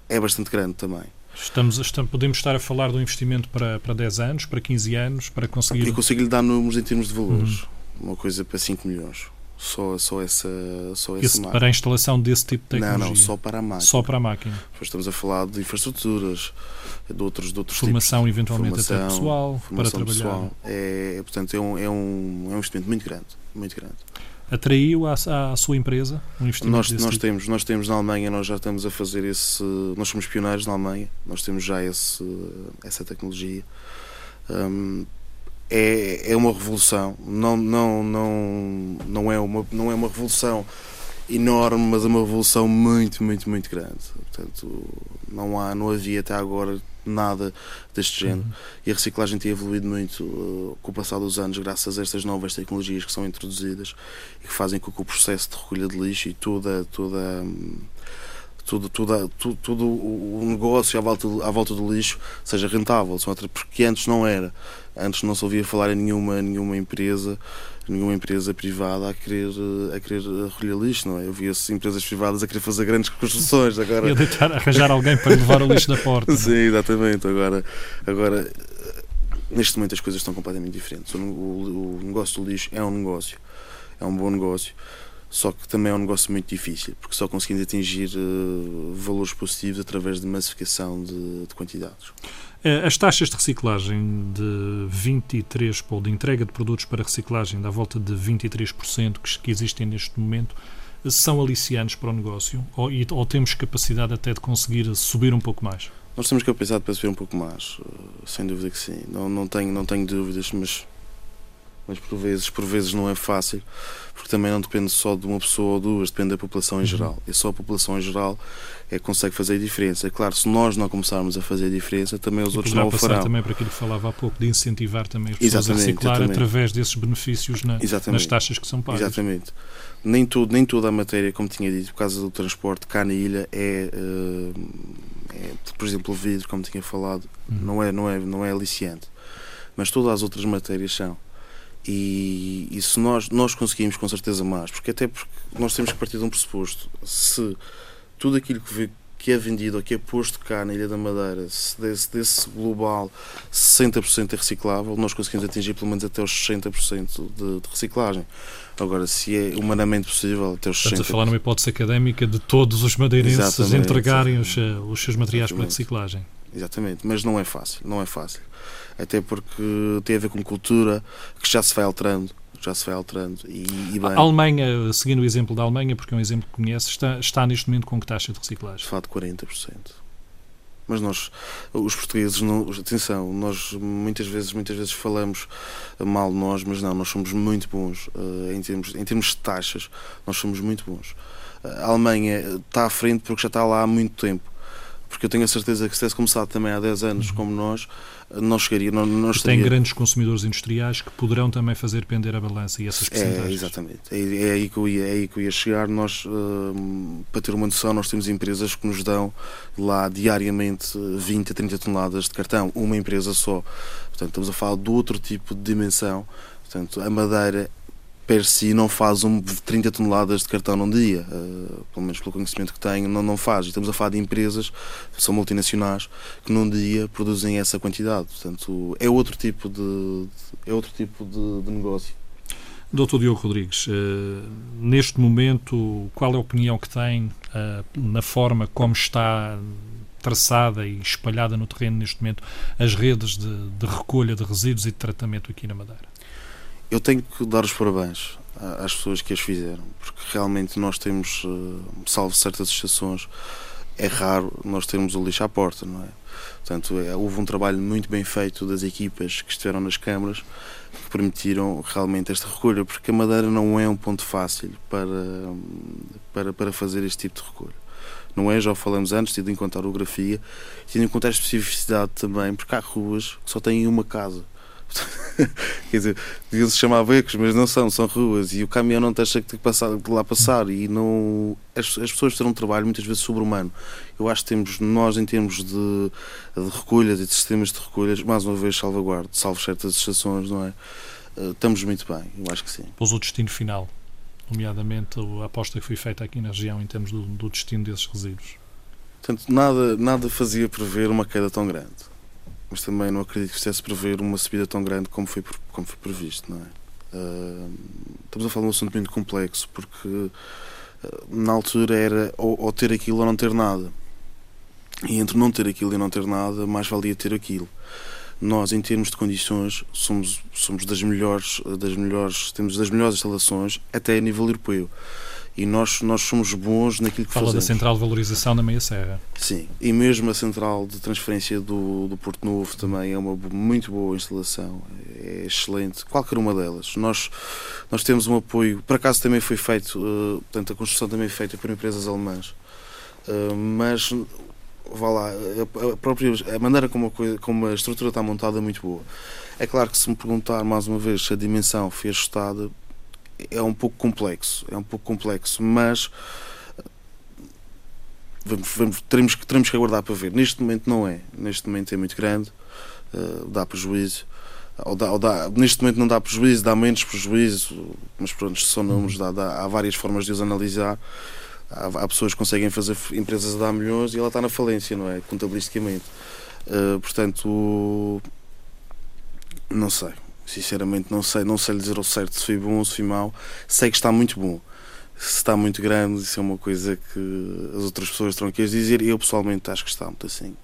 é bastante grande também. Estamos, estamos, podemos estar a falar de um investimento para, para 10 anos, para 15 anos, para conseguir. Eu consigo lhe dar números em termos de valores. Uhum uma coisa para 5 milhões. Só, só essa, só essa Esse, Para a instalação desse tipo de tecnologia? Não, não, só para a máquina. Só para a máquina. Depois estamos a falar de infraestruturas, de outros, de outros Formação, tipos. eventualmente, formação, até pessoal, para trabalhar. Pessoal. É, portanto, é um, é, um, é um investimento muito grande. Muito grande. Atraiu à, à sua empresa um investimento nós, nós tipo? temos Nós temos na Alemanha, nós já estamos a fazer esse... Nós somos pioneiros na Alemanha, nós temos já esse, essa tecnologia. Um, é, é uma revolução. Não, não, não, não, é uma, não é uma revolução enorme, mas é uma revolução muito, muito, muito grande. Portanto, não, há, não havia até agora nada deste género. Uhum. E a reciclagem tem evoluído muito uh, com o passar dos anos, graças a estas novas tecnologias que são introduzidas e que fazem com que o processo de recolha de lixo e toda, toda um, tudo, tudo, tudo, tudo o negócio à volta, à volta do lixo seja rentável, porque antes não era. Antes não se ouvia falar em nenhuma, nenhuma empresa nenhuma empresa privada a querer, a querer recolher lixo, não é? Eu via-se empresas privadas a querer fazer grandes [laughs] construções. Agora... E a deitar, arranjar alguém para levar o lixo da porta. É? Sim, exatamente. Agora, agora, neste momento as coisas estão completamente diferentes. O, o, o negócio do lixo é um negócio, é um bom negócio só que também é um negócio muito difícil, porque só conseguimos atingir uh, valores positivos através de massificação de, de, quantidades. Eh, as taxas de reciclagem de 23, ou de entrega de produtos para reciclagem, da volta de 23% que, que existem neste momento, são aliciantes para o negócio? Ou, ou, temos capacidade até de conseguir subir um pouco mais? Nós temos capacidade para subir um pouco mais, eh, sem dúvida que sim. Não, não, tenho, não tenho dúvidas, mas mas por vezes, por vezes não é fácil, porque também não depende só de uma pessoa ou duas, depende da população em uhum. geral. E só a população em geral é que consegue fazer a diferença. É claro, se nós não começarmos a fazer a diferença, também os e outros não o farão. também para aquilo que falava há pouco, de incentivar também as pessoas exatamente, a reciclar exatamente. através desses benefícios na, nas taxas que são pagas. Exatamente. Nem, tudo, nem toda a matéria, como tinha dito, por causa do transporte cá na ilha, é, uh, é por exemplo, o vidro, como tinha falado, uhum. não, é, não, é, não é aliciante. Mas todas as outras matérias são E, e se nós, nós conseguimos com certeza mais, porque até porque nós temos que partir de um pressuposto. Se tudo aquilo que, que é vendido ou que é posto cá na Ilha da Madeira, se desse, desse global 60% é reciclável, nós conseguimos atingir pelo menos até os 60% de, de reciclagem. Agora, se é humanamente possível, até os 60%. Estamos a falar numa hipótese académica de todos os madeirenses exatamente, entregarem os, eh, os, seus materiais para reciclagem. Exatamente, mas não é fácil, não é fácil. Até porque tem a ver com cultura que já se vai alterando já se vai alterando. E, e a Alemanha, seguindo o exemplo da Alemanha, porque é um exemplo que conhece, está, está neste momento com que taxa de reciclagem? De 40%. Mas nós, os portugueses, não, atenção, nós muitas vezes, muitas vezes falamos mal de nós, mas não, nós somos muito bons uh, em, termos, em termos de taxas, nós somos muito bons. A Alemanha está à frente porque já está lá há muito tempo porque eu tenho a certeza que se tivesse começado também há 10 anos como nós, não chegaria. Não, não Tem grandes consumidores industriais que poderão também fazer pender a balança e essas percentagens. É, exatamente. É, é, aí que eu ia, é aí que eu ia chegar. Nós, uh, para ter uma noção, nós temos empresas que nos dão lá diariamente 20 a 30 toneladas de cartão, uma empresa só. Portanto, estamos a falar de outro tipo de dimensão. Portanto, a madeira per si não faz um 30 toneladas de cartão num dia, uh, pelo menos pelo conhecimento que tenho, não, não faz. E estamos a falar de empresas são multinacionais que num dia produzem essa quantidade. Portanto, é outro tipo de, é outro tipo de, de negócio. Doutor Diogo Rodrigues, uh, neste momento, qual é a opinião que tem uh, na forma como está traçada e espalhada no terreno neste momento as redes de, de recolha de resíduos e de tratamento aqui na Madeira? Eu tenho que dar os parabéns às pessoas que as fizeram, porque realmente nós temos, eh, salvo certas exceções, é raro nós termos o lixo à porta, não é? Portanto, é, houve um trabalho muito bem feito das equipas que estiveram nas câmaras que permitiram realmente esta recolha, porque a Madeira não é um ponto fácil para, para, para fazer este tipo de recolha. Não é, já falamos antes, tendo em conta a orografia, tendo em conta a especificidade também, porque há ruas que só têm uma casa [laughs] Quer dizer, deviam-se chamar becos, mas não são, são ruas e o caminhão não deixa de, passar, de lá passar e não. As, as pessoas terão um trabalho muitas vezes sobre-humano. Eu acho que temos, nós, em termos de, de recolhas e de sistemas de recolhas, mais uma vez salvaguarda, salvo certas exceções, não é? Uh, estamos muito bem, eu acho que sim. Pôs o destino final, nomeadamente a aposta que foi feita aqui na região em termos do, do destino desses resíduos. Portanto, nada, nada fazia prever uma queda tão grande mas também não acredito que fizesse prever uma subida tão grande como foi, como foi previsto, não é? Uh, estamos a falar de um assunto muito complexo, porque uh, na altura era ou, ou, ter aquilo ou não ter nada. E entre não ter aquilo e não ter nada, mais valia ter aquilo. Nós, em termos de condições, somos, somos das melhores, das melhores, temos das melhores instalações até a nível europeu e nós, nós somos bons naquilo que Fala fazemos. da central de valorização da Meia Serra. Sim, e mesmo a central de transferência do, do Porto Novo também é uma muito boa instalação, é excelente, qualquer uma delas. Nós, nós temos um apoio, por acaso também foi feito, uh, portanto a construção também foi feita por empresas alemãs, uh, mas vá lá, a, a, própria, a maneira como a, coisa, como a estrutura está montada é muito boa. É claro que se me perguntar mais uma vez se a dimensão foi ajustada, é um pouco complexo, é um pouco complexo, mas vamos, vamos, teremos, que, teremos que aguardar para ver. Neste momento não é, neste momento é muito grande, uh, dá prejuízo. Ou dá, ou dá, neste momento não dá prejuízo, dá menos prejuízo, mas pronto, são números, dá, dá, há várias formas de os analisar. Há, há, pessoas que conseguem fazer empresas a dar milhões e ela está na falência, não é? Contabilisticamente. Uh, portanto, não sei. Sinceramente não sei, não sei lhe dizer ao certo se foi bom ou se foi mau. Sei que está muito bom. Se está muito grande, isso é uma coisa que as outras pessoas terão que dizer e eu pessoalmente acho que está muito assim.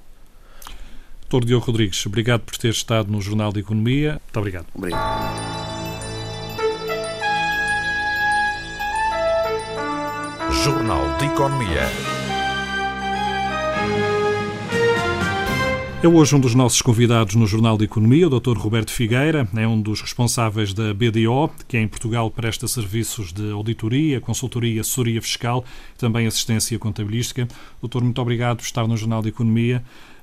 Doutor Diogo Rodrigues, obrigado por ter estado no Jornal de Economia. Muito obrigado. Obrigado. Jornal de Economia. É hoje um dos nossos convidados no Jornal de Economia, o Dr. Roberto Figueira, é um dos responsáveis da BDO, que em Portugal presta serviços de auditoria, consultoria, assessoria fiscal, também assistência contabilística. Doutor, muito obrigado por estar no Jornal de Economia.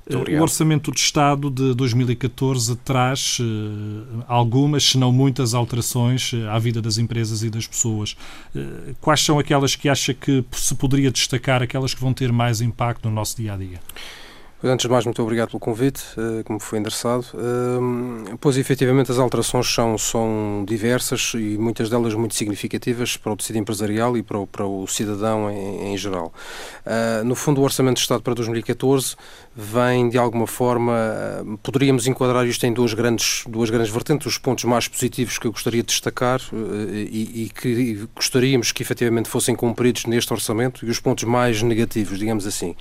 O Orçamento de Estado de 2014 traz uh, algumas, se não muitas, alterações uh, à vida das empresas e das pessoas. Uh, quais são aquelas que acha que se poderia destacar, aquelas que vão ter mais impacto no nosso dia a dia? Antes de mais, muito obrigado pelo convite, uh, como foi endereçado. Uh, pois, efetivamente, as alterações são, são diversas e muitas delas muito significativas para o tecido empresarial e para o, para o cidadão em, em geral. Uh, no fundo, o Orçamento de Estado para 2014 vem, de alguma forma, poderíamos enquadrar isto em duas grandes, duas grandes vertentes, os pontos mais positivos que eu gostaria de destacar e, e que gostaríamos que efetivamente fossem cumpridos neste orçamento e os pontos mais negativos, digamos assim.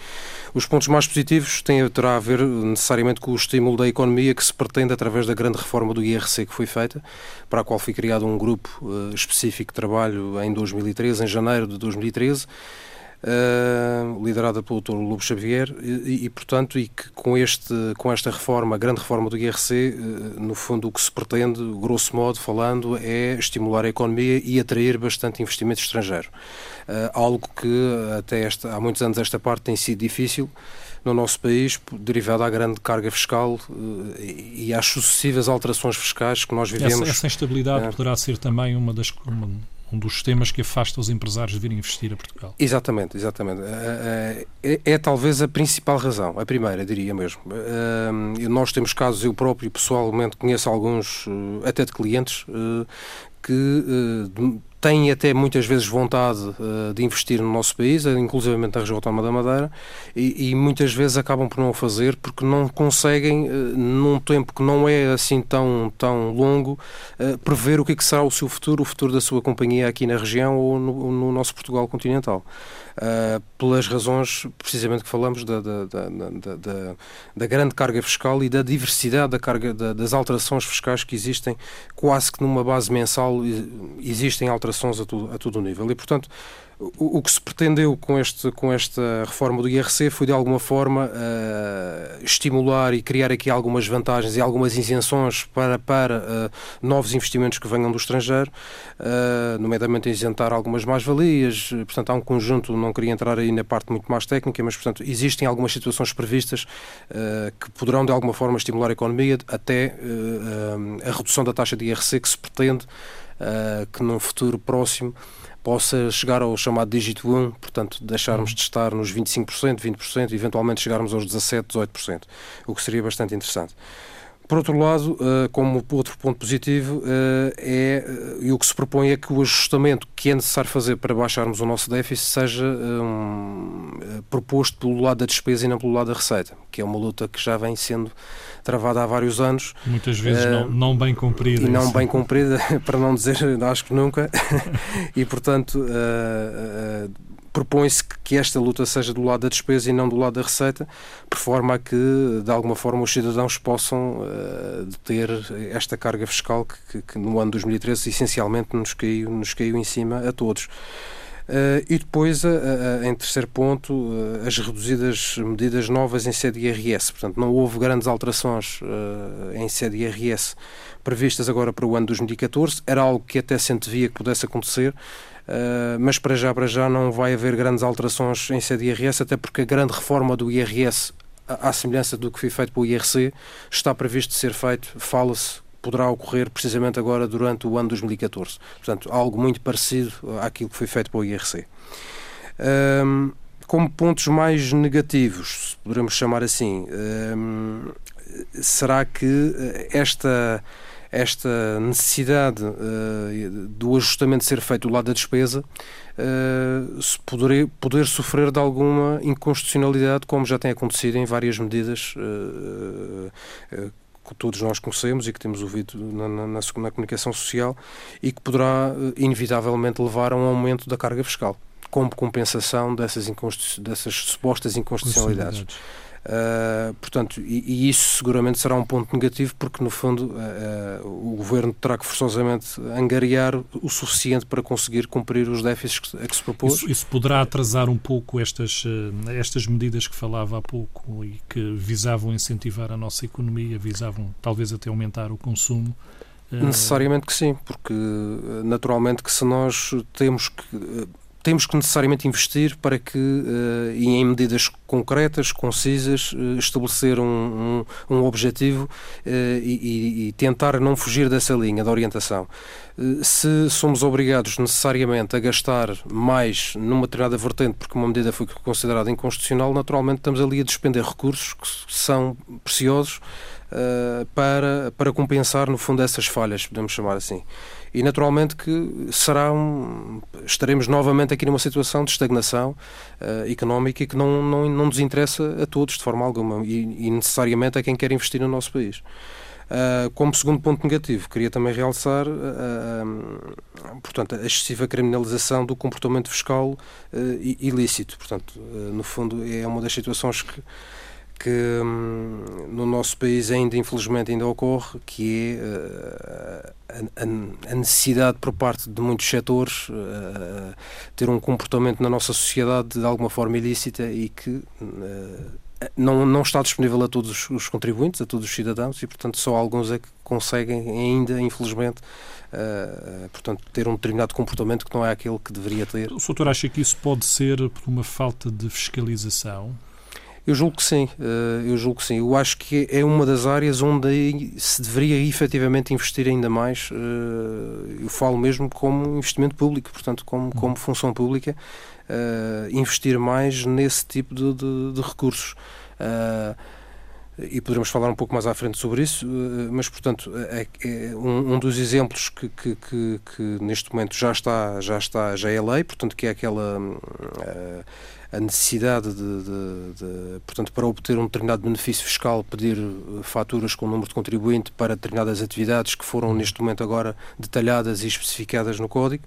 Os pontos mais positivos tem, terá a ver necessariamente com o estímulo da economia que se pretende através da grande reforma do IRC que foi feita, para a qual foi criado um grupo uh, específico de trabalho em 2013, em janeiro de 2013, uh, liderada pelo Dr. Lobo Xavier, e, e, portanto, e que com, este, com esta reforma, a grande reforma do IRC, uh, no fundo o que se pretende, grosso modo falando, é estimular a economia e atrair bastante investimento estrangeiro. Uh, algo que até esta, há muitos anos esta parte tem sido difícil no nosso país, derivado à grande carga fiscal e às sucessivas alterações fiscais que nós vivemos. Essa, essa instabilidade é. poderá ser também uma das, uma, um dos temas que afasta os empresários de virem investir a Portugal. Exatamente, exatamente. É, é, é, talvez a principal razão, a primeira, diria mesmo. Nós temos casos, eu próprio pessoalmente conheço alguns, até de clientes, que têm até muitas vezes vontade uh, de investir no nosso país, inclusive na região autónoma da Madeira, e, e, muitas vezes acabam por não o fazer porque não conseguem, uh, num tempo que não é assim tão, tão longo, uh, prever o que, é que será o seu futuro, o futuro da sua companhia aqui na região ou no, no nosso Portugal continental uh, pelas razões precisamente que falamos da, da, da, da, grande carga fiscal e da diversidade da carga, das alterações fiscais que existem, quase que numa base mensal existem alterações a, tudo, a todo o nível. E, portanto, o, que se pretendeu com, este, com esta reforma do IRC foi, de alguma forma, uh, estimular e criar aqui algumas vantagens e algumas isenções para, para uh, novos investimentos que venham do estrangeiro, uh, nomeadamente isentar algumas mais-valias. Portanto, há um conjunto, não queria entrar aí na parte muito mais técnica, mas, portanto, existem algumas situações previstas que poderão, de alguma forma, estimular a economia até a redução da taxa de IRC que se pretende que num futuro próximo possa chegar ao chamado dígito 1, portanto, deixarmos de estar nos 25%, 20%, eventualmente chegarmos aos 17%, 18%, o que seria bastante interessante. Por outro lado, eh, como outro ponto positivo, eh, é, eh, e o que se propõe é que o ajustamento que é necessário fazer para baixarmos o nosso déficit seja um, proposto pelo lado da despesa e não pelo lado da receita, que é uma luta que já vem sendo travada há vários anos. Muitas vezes uh, não, não, bem cumprida. E não bem cumprida, [laughs] para não dizer, acho que nunca. [laughs] e, portanto, uh, propõe-se que esta luta seja do lado da despesa e não do lado da receita, por forma a que, de alguma forma, os cidadãos possam uh, ter esta carga fiscal que, que, no ano 2013 essencialmente nos caiu, nos caiu em cima a todos. Uh, e depois, uh, uh, em terceiro ponto, as reduzidas medidas novas em sede IRS. Portanto, não houve grandes alterações em sede IRS previstas agora para o ano 2014. Era algo que até se antevia que pudesse acontecer. Uh, mas para já, para já não vai haver grandes alterações em sede IRS, até porque a grande reforma do IRS, à semelhança do que foi feito pelo IRC, está previsto ser feito, fala-se, poderá ocorrer precisamente agora durante o ano 2014. Portanto, algo muito parecido àquilo que foi feito pelo IRC. Um, como pontos mais negativos, se poderemos chamar assim, um, será que esta esta necessidade uh, do ajustamento ser feito do lado da despesa uh, se poder sofrer de alguma inconstitucionalidade, como já tem acontecido em várias medidas uh, que todos nós conhecemos e que temos ouvido na, na, na, comunicação social e que poderá inevitavelmente levar a um aumento da carga fiscal como compensação dessas, dessas supostas inconstitucionalidades. Uh, portanto, e, e, isso seguramente será um ponto negativo, porque no fundo uh, uh, o governo terá que forçosamente angariar o suficiente para conseguir cumprir os déficits a que se propôs. Isso, isso poderá atrasar um pouco estas, estas medidas que falava há pouco e que visavam incentivar a nossa economia, visavam talvez até aumentar o consumo. Necessariamente que sim, porque naturalmente que se nós temos que temos que necessariamente investir para que, uh, e em medidas concretas, concisas, uh, estabelecer um, um, um objetivo uh, e, e, tentar não fugir dessa linha de orientação. se somos obrigados necessariamente a gastar mais numa determinada vertente porque uma medida foi considerada inconstitucional, naturalmente estamos ali a despender recursos que são preciosos para, para compensar, no fundo, essas falhas, podemos chamar assim e naturalmente que será um, estaremos novamente aqui numa situação de estagnação uh, económica que não, não, não nos interessa a todos de forma alguma e, e necessariamente a quem quer investir no nosso país. Uh, como segundo ponto negativo, queria também realçar uh, portanto, a excessiva criminalização do comportamento fiscal ilícito. Portanto, no fundo, é uma das situações que que hum, no nosso país ainda infelizmente ainda ocorre, que é uh, a, a, necessidade por parte de muitos setores uh, ter um comportamento na nossa sociedade de alguma forma ilícita e que uh, não, não está disponível a todos os contribuintes, a todos os cidadãos e portanto só alguns é que conseguem ainda, infelizmente, portanto, ter um determinado comportamento que não é aquele que deveria ter. O doutor acha que isso pode ser por uma falta de fiscalização? Eu julgo que sim, eh, eu julgo que sim. Eu acho que é uma das áreas onde se deveria efetivamente investir ainda mais. Eh, eu falo mesmo como investimento público, portanto, como, uhum. como função pública, eh, investir mais nesse tipo de, de, de recursos e poderemos falar um pouco mais à frente sobre isso, mas portanto é, é um, um, dos exemplos que, que, que, que, neste momento já está já está já é lei, portanto que é aquela uh, a necessidade de, de, de, portanto, para obter um determinado benefício fiscal, pedir eh, faturas com o número de contribuinte para determinadas atividades que foram neste momento agora detalhadas e especificadas no Código.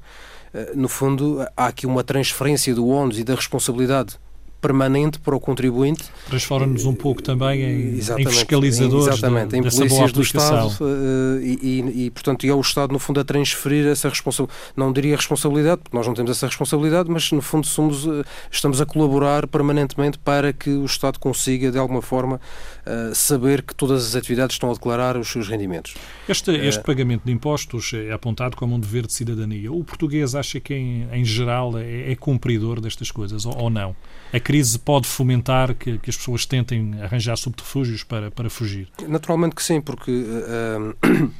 Eh, no fundo, há aqui uma transferência do ónus e da responsabilidade permanente para o contribuinte. Transforma-nos um pouco também em, em fiscalizadores exatamente, em polícias do Estado uh, e, e, e, portanto, é o Estado, no fundo, a transferir essa responsabilidade. Não diria responsabilidade, porque nós não temos essa responsabilidade, mas, no fundo, somos, uh, estamos a colaborar permanentemente para que o Estado consiga, de alguma forma, uh, saber que todas as atividades estão a declarar os seus rendimentos. Este, este pagamento de impostos é apontado como um dever de cidadania. O português acha que, em, em geral, é, é cumpridor destas coisas ou, ou não? a crise pode fomentar que, que as pessoas tentem arranjar subterfúgios para, para fugir? Naturalmente que sim, porque. Uh,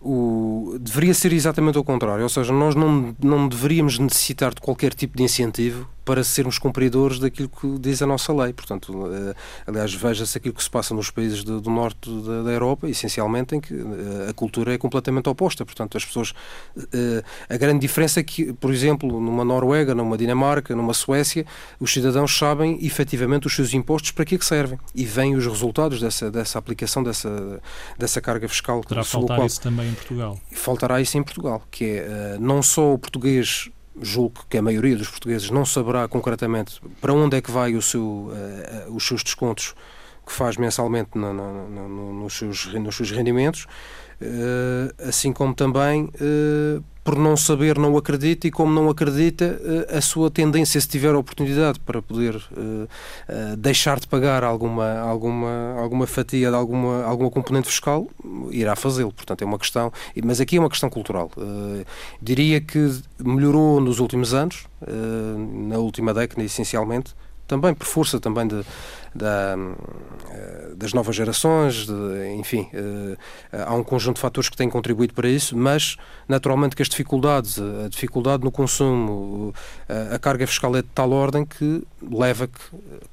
o, deveria ser exatamente o contrário, ou seja, nós não, não deveríamos necessitar de qualquer tipo de incentivo para sermos cumpridores daquilo que diz a nossa lei. Portanto, uh, aliás, veja-se aquilo que se passa nos países do, do norte da, da, Europa, essencialmente, em que uh, a cultura é completamente oposta. Portanto, as pessoas. Uh, a grande diferença é que, por exemplo, numa Noruega, numa Dinamarca, numa Suécia, os cidadãos sabem efetivamente os seus impostos para que é que servem e vêm os resultados dessa, dessa aplicação dessa, dessa carga fiscal. Terá faltar qual... isso também em Portugal. Faltará isso em Portugal, que é não só o português julgo que a maioria dos portugueses não saberá concretamente para onde é que vai o seu, uh, os seus descontos que faz mensalmente no, no, no, nos, seus, nos seus rendimentos, assim como também uh, por não saber, não acredita e como não acredita, eh, a sua tendência, se tiver a oportunidade para poder uh, uh, deixar de pagar alguma, alguma, alguma fatia de alguma, alguma componente fiscal, irá fazê-lo. Portanto, é uma questão, mas aqui é uma questão cultural. Uh, diria que melhorou nos últimos anos, na última década, essencialmente, também por força também de, da, eh, das novas gerações, de, enfim, eh, há um conjunto de fatores que têm contribuído para isso, mas naturalmente que as dificuldades, a dificuldade no consumo, a carga fiscal é de tal ordem que leva que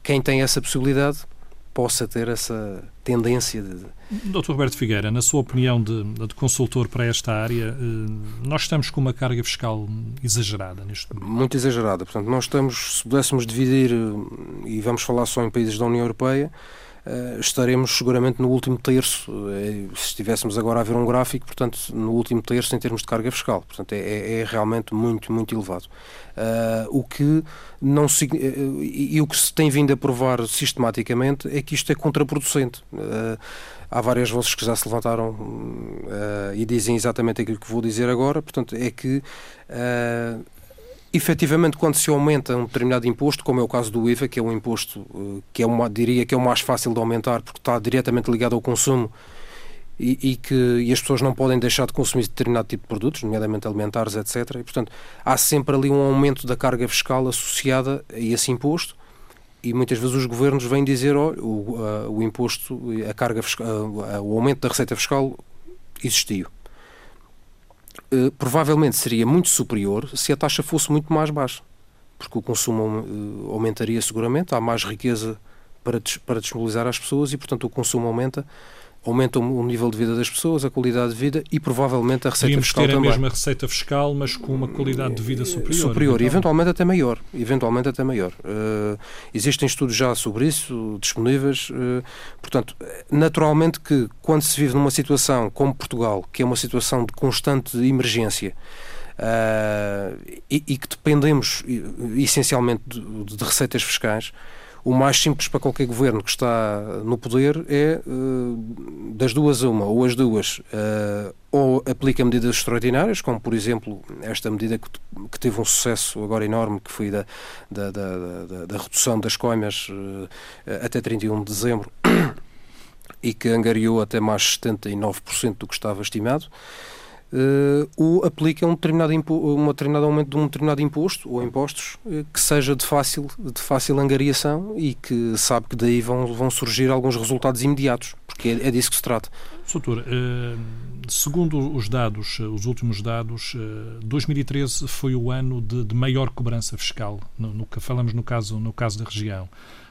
quem tem essa possibilidade possa ter essa tendência de. Dr. Roberto Figueira, na sua opinião de, de, consultor para esta área, eh, nós estamos com uma carga fiscal exagerada neste momento? Muito exagerada. Portanto, nós estamos, se pudéssemos dividir, eh, e vamos falar só em países da União Europeia, estaremos seguramente no último terço, uh, se estivéssemos agora a ver um gráfico, portanto, no último terço em termos de carga fiscal. Portanto, é, é, é realmente muito, muito elevado. Uh, o que não e, o que se tem vindo a provar sistematicamente é que isto é contraproducente. há várias vozes que já se levantaram e dizem exatamente aquilo que vou dizer agora, portanto, é que efetivamente, quando se aumenta um determinado imposto, como é o caso do IVA, que é um imposto eh, que é uma, diria que é o mais fácil de aumentar porque está diretamente ligado ao consumo e, e, que e as pessoas não podem deixar de consumir determinado tipo de produtos, nomeadamente alimentares, etc. E, portanto, há sempre ali um aumento da carga fiscal associada a esse imposto e muitas vezes os governos vêm dizer oh, o, uh, o imposto, a carga fiscal, uh, o aumento da receita fiscal existiu. Uh, provavelmente seria muito superior se a taxa fosse muito mais baixa, porque o consumo aumentaria seguramente, há mais riqueza para, para disponibilizar às pessoas e, portanto, o consumo aumenta aumentam o nível de vida das pessoas, a qualidade de vida e provavelmente a receita Podíamos fiscal ter também. a mesma receita fiscal, mas com uma qualidade de vida superior. Superior, e eventualmente até maior. Eventualmente até maior. Uh, existem estudos já sobre isso, disponíveis. Uh, portanto, naturalmente que quando se vive numa situação como Portugal, que é uma situação de constante emergência, Uh, e, e, que dependemos essencialmente de, de receitas fiscais, o mais simples para qualquer governo que está no poder é uh, das duas uma, ou as duas, uh, ou aplica medidas extraordinárias, como por exemplo esta medida que, teve um sucesso agora enorme, que foi da, da, da, da, da redução das coimas uh, até 31 de dezembro [coughs] e que angariou até mais 79% do que estava estimado uh, o aplica um determinado, uma determinado aumento de um determinado imposto ou impostos uh, que seja de fácil, de fácil angariação e que sabe que daí vão, vão surgir alguns resultados imediatos, porque é, é disso que se trata. Soutor, uh, segundo os dados, os últimos dados, 2013 foi o ano de, de maior cobrança fiscal, no, no, falamos no caso, no caso da região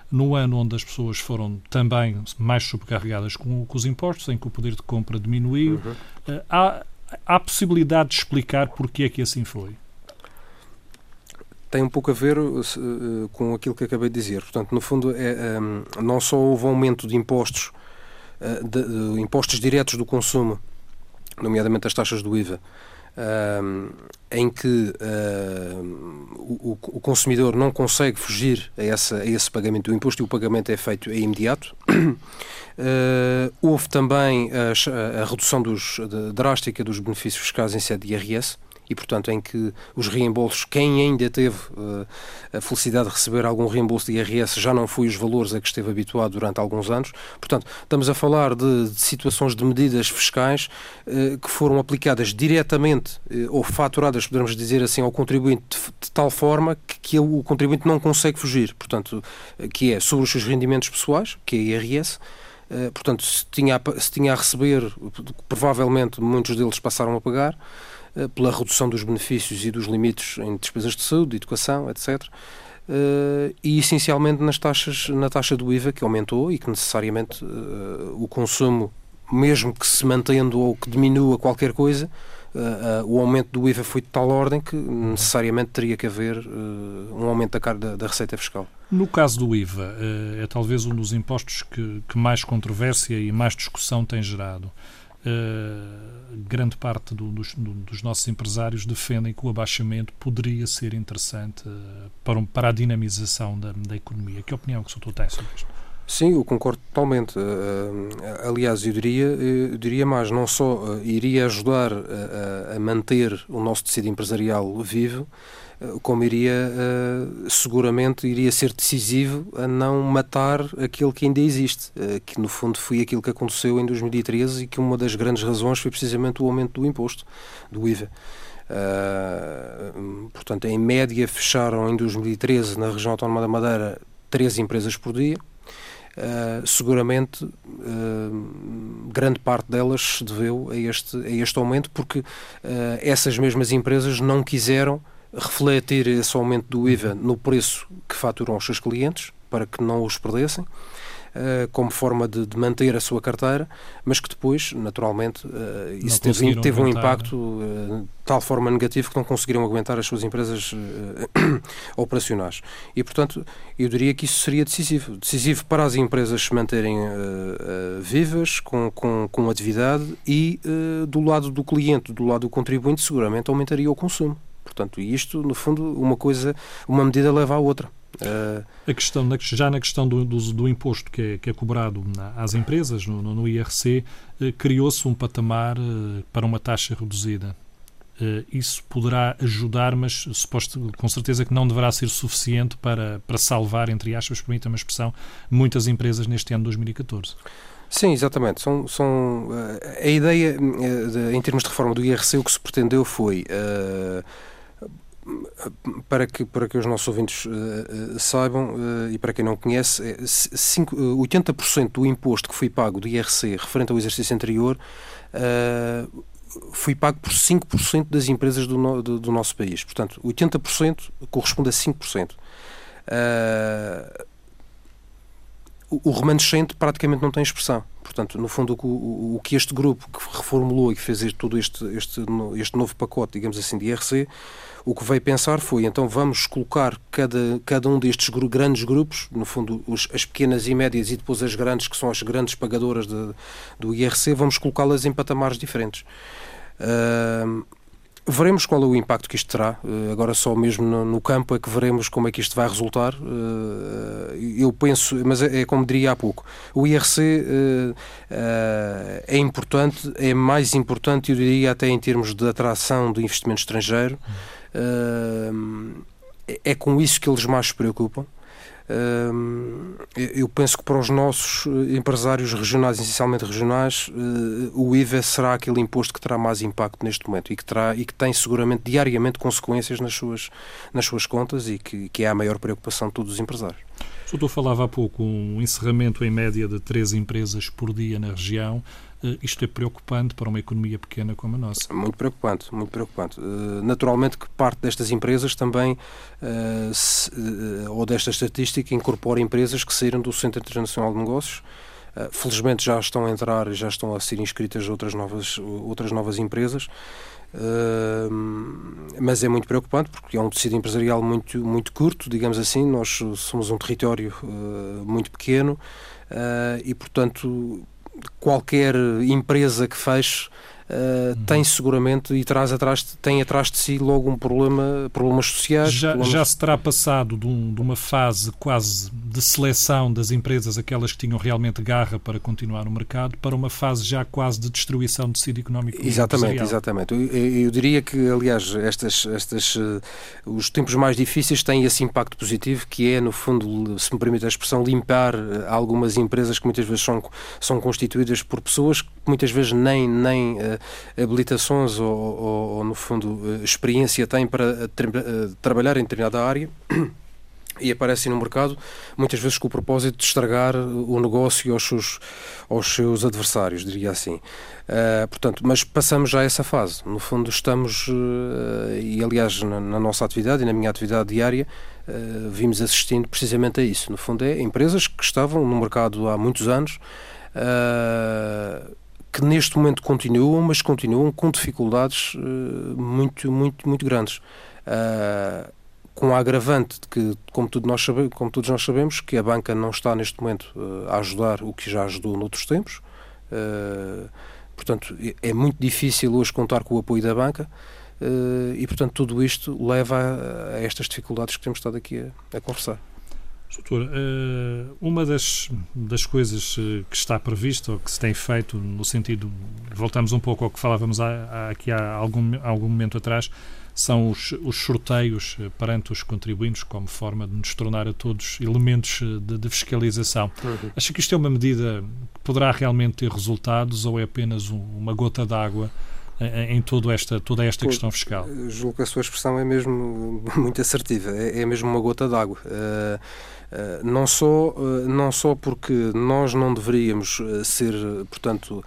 no ano onde as pessoas foram também mais sobrecarregadas com, com os impostos, em que o poder de compra diminuiu. Uhum. há, há possibilidade de explicar porque é que assim foi? Tem um pouco a ver uh, com aquilo que acabei de dizer. Portanto, no fundo, é, um, não só houve aumento de impostos, uh, de, de, impostos diretos do consumo, nomeadamente as taxas do IVA, em que o, o, consumidor não consegue fugir a, essa, a, esse pagamento do imposto e o pagamento é feito imediato. Uh, [coughs] houve também a, a redução dos, de, drástica dos benefícios fiscais em sede de IRS, e, portanto, em que os reembolsos, quem ainda teve uh, a felicidade de receber algum reembolso de IRS já não foi os valores a que esteve habituado durante alguns anos. Portanto, estamos a falar de, de situações de medidas fiscais uh, que foram aplicadas diretamente uh, ou faturadas, podemos dizer assim, ao contribuinte de, de tal forma que, que, o contribuinte não consegue fugir. Portanto, que é sobre os seus rendimentos pessoais, que é IRS, portanto, se tinha, se tinha a receber, provavelmente muitos deles passaram a pagar, pela redução dos benefícios e dos limites em despesas de saúde, educação, etc. Uh, e essencialmente nas taxas, na taxa do IVA que aumentou e que necessariamente uh, o consumo, mesmo que se mantendo ou que diminua qualquer coisa, uh, o aumento do IVA foi de tal ordem que necessariamente teria que haver um aumento da, da, da, receita fiscal. No caso do IVA, é talvez um dos impostos que, que mais controvérsia e mais discussão tem gerado. Uh, grande parte do, dos, do, dos, nossos empresários defendem que o abaixamento poderia ser interessante uh, para, um, para a dinamização da, da, economia. Que opinião que o Sr. tem sobre isto? Sim, eu concordo totalmente. Uh, aliás, eu diria, eu diria mais, não só iria ajudar a, a manter o nosso tecido empresarial vivo, como iria uh, seguramente iria ser decisivo a não matar aquele que ainda existe, uh, que no fundo foi aquilo que aconteceu em 2013 e que uma das grandes razões foi precisamente o aumento do imposto, do IVA. Portanto, em média fecharam em 2013 na região autónoma da Madeira três empresas por dia. Uh, seguramente uh, grande parte delas se deveu a este, a este aumento porque uh, essas mesmas empresas não quiseram refletir esse aumento do IVA no preço que faturam os seus clientes, para que não os perdessem, uh, como forma de, de, manter a sua carteira, mas que depois, naturalmente, uh, isso teve, teve um impacto uh, de tal forma negativo que não conseguiram aguentar as suas empresas [clears throat] operacionais. E, portanto, eu diria que isso seria decisivo. Decisivo para as empresas se manterem vivas, com, com, com atividade, e do lado do cliente, do lado do contribuinte, seguramente aumentaria o consumo. Portanto, isto, no fundo, uma coisa, uma medida leva à outra. A questão, já na questão do, do, do imposto que é, que é, cobrado às empresas, no, no IRC, uh, criou-se um patamar uh, para uma taxa reduzida. isso poderá ajudar, mas suposto, com certeza que não deverá ser suficiente para, para salvar, entre aspas, permita-me a expressão, muitas empresas neste ano 2014. Sim, exatamente. São, são, a ideia, em termos de reforma do IRC, o que se pretendeu foi. Uh, para que, para que os nossos ouvintes uh, saibam, uh, e para quem não conhece, 5, 80% do imposto que foi pago do IRC referente ao exercício anterior foi pago por 5% das empresas do, no, do, do, nosso país. Portanto, 80% corresponde a 5%. Uh, o, remanescente praticamente não tem expressão. Portanto, no fundo, o, o, o, que este grupo que reformulou e que fez todo este, este, este novo pacote, digamos assim, de IRC, o que veio pensar foi, então vamos colocar cada, cada um destes gru grandes grupos, no fundo os, as pequenas e médias e depois as grandes, que são as grandes pagadoras de, do IRC, vamos colocá-las em patamares diferentes. Uh, Veremos qual é o impacto que isto terá. Eh, agora só mesmo no, campo é que veremos como é que isto vai resultar. Eh, eu penso, mas é, é como diria há pouco, o IRC eh, é importante, é mais importante, eu diria até em termos de atração do investimento estrangeiro. É com isso que eles mais se preocupam eu penso que para os nossos eh, empresários regionais, essencialmente regionais, eh, o IVA será aquele imposto que terá mais impacto neste momento e que, terá, e que tem seguramente diariamente consequências nas suas, nas suas contas e que, que é a maior preocupação de todos os empresários. O doutor falava há pouco um encerramento em média de três empresas por dia na região. Uh, isto é preocupante para uma economia pequena como a nossa? Muito preocupante, muito preocupante. Uh, naturalmente que parte destas empresas também, se, ou desta estatística, incorpora empresas que saíram do Centro Internacional de Negócios, felizmente já estão a entrar, já estão a ser inscritas outras novas, outras novas empresas mas é muito preocupante porque é um tecido empresarial muito, muito curto, digamos assim. Nós somos um território muito pequeno e, portanto, qualquer empresa que feche Uh, uhum. tem seguramente e traz atrás, tem atrás de si logo um problema, problemas sociais. Já, problemas... já se terá passado de, um, de, uma fase quase de seleção das empresas, aquelas que tinham realmente garra para continuar no mercado, para uma fase já quase de destruição do tecido económico. Exatamente, exatamente. Eu, eu, diria que, aliás, estas, estas, uh, os tempos mais difíceis têm esse impacto positivo, que é, no fundo, se me permite a expressão, limpar uh, algumas empresas que muitas vezes são, são constituídas por pessoas que muitas vezes nem, nem uh, habilitações ou, ou, ou, no fundo, uh, experiência têm para uh, trabalhar em determinada área [clears throat] e aparecem no mercado muitas vezes com o propósito de estragar o negócio aos seus, aos seus adversários, diria assim. Uh, portanto, mas passamos já essa fase. No fundo, estamos, uh, e aliás, na, na, nossa atividade e na minha atividade diária, uh, vimos assistindo precisamente a isso. No fundo, é empresas que estavam no mercado há muitos anos que neste momento continuam, mas continuam com dificuldades uh, muito, muito, muito grandes. Uh, com a agravante de que, como, tudo nós sabemos, como todos nós sabemos, que a banca não está neste momento uh, a ajudar o que já ajudou noutros tempos. portanto, é, é muito difícil hoje contar com o apoio da banca. e, portanto, tudo isto leva a, a, estas dificuldades que temos estado aqui a, a conversar. Doutor, eh, uma das, das coisas eh, que está prevista ou que se tem feito no sentido, voltamos um pouco ao que falávamos aqui há algum, algum momento atrás, são os, os sorteios eh, perante os contribuintes como forma de nos tornar a todos elementos de, de fiscalização. Uhum. Acha que isto é uma medida que poderá realmente ter resultados ou é apenas um, uma gota d'água em todo esta, toda esta questão fiscal? Julgo que a sua expressão é mesmo [laughs] muito assertiva, é, é mesmo uma gota d'água. Uh, não, só, uh, não só porque nós não deveríamos ser, portanto,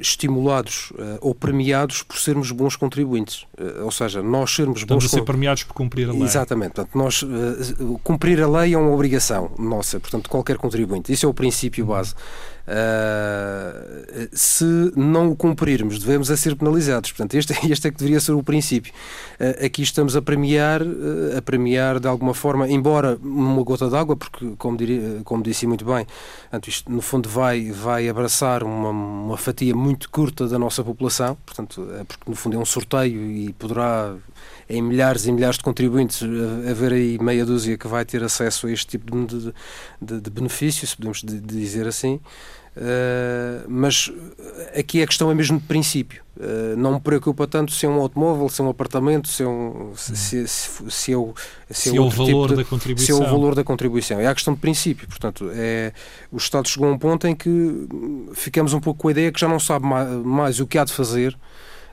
estimulados ou premiados por sermos bons contribuintes. Ou seja, nós sermos Estamos bons... a ser premiados por cumprir a lei. Exatamente. Portanto, nós, cumprir a lei é uma obrigação nossa, portanto, qualquer contribuinte. Isso é o princípio base. Uh, se não o cumprirmos, devemos a ser penalizados. Portanto, este, [laughs] este é que deveria ser o princípio. Uh, aqui estamos a premiar, uh, a premiar de alguma forma, embora uma gota d'água, porque, como, diria, como disse muito bem, portanto, isto no fundo vai, vai abraçar uma, uma fatia muito curta da nossa população, portanto, porque no fundo é um sorteio e poderá em milhares e milhares de contribuintes haver aí meia dúzia que vai ter acesso a este tipo de, de, de benefício, se podemos dizer assim. Uh, mas aqui a questão é mesmo de princípio. Uh, não me preocupa tanto se é um automóvel, se é um apartamento, se é, um, se, se, se, é o, se, se é o valor tipo de, da contribuição. Se é o valor da contribuição. É a questão de princípio. Portanto, é, o Estado chegou a um ponto em que ficamos um pouco com a ideia que já não sabe mais, mais o que há de fazer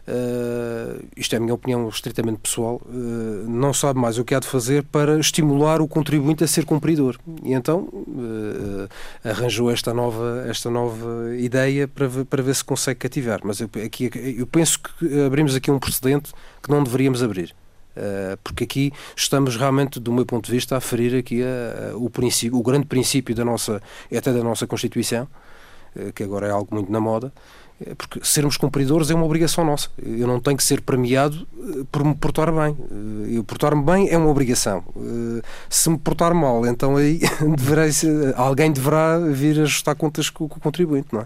Uh, isto é a minha opinião estritamente pessoal, uh, não sabe mais o que há de fazer para estimular o contribuinte a ser cumpridor. E então uh, arranjou esta nova, esta nova ideia para ver, para ver se consegue cativar. Mas eu, aqui, eu penso que abrimos aqui um precedente que não deveríamos abrir. porque aqui estamos realmente, do meu ponto de vista, a ferir aqui a, a, o, princípio, o grande princípio da nossa, até da nossa Constituição, que agora é algo muito na moda, porque sermos cumpridores é uma obrigação nossa. Eu não tenho que ser premiado eh, por me portar bem. Eh, eu portar-me bem é uma obrigação. Eh, se me portar mal, então aí [laughs] deverei, alguém deverá vir ajustar contas com o contribuinte, não é?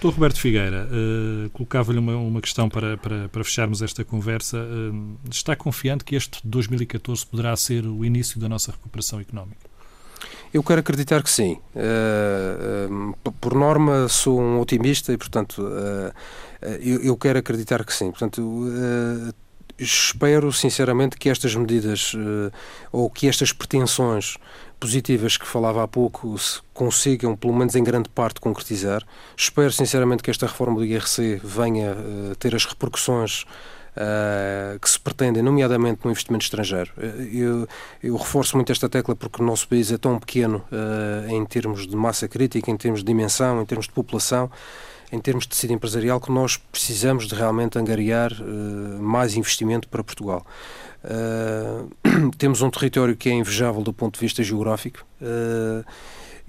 Doutor Roberto Figueira, uh, colocava-lhe uma, uma, questão para, para, para, fecharmos esta conversa. Uh, está confiante que este 2014 poderá ser o início da nossa recuperação económica? Eu quero acreditar que sim. Uh, uh, por norma, sou um otimista e, portanto, uh, eu, eu, quero acreditar que sim. Portanto, espero sinceramente que estas medidas ou que estas pretensões positivas que falava há pouco se consigam, pelo menos em grande parte, concretizar. Espero sinceramente que esta reforma do IRC venha ter as repercussões uh, que se pretendem, nomeadamente no investimento estrangeiro. Eh, eu, eu, reforço muito esta tecla porque o nosso país é tão pequeno uh, em termos de massa crítica, em termos de dimensão, em termos de população, em termos de tecido empresarial, que nós precisamos de realmente angariar uh, mais investimento para Portugal. [clears throat] Temos um território que é invejável do ponto de vista geográfico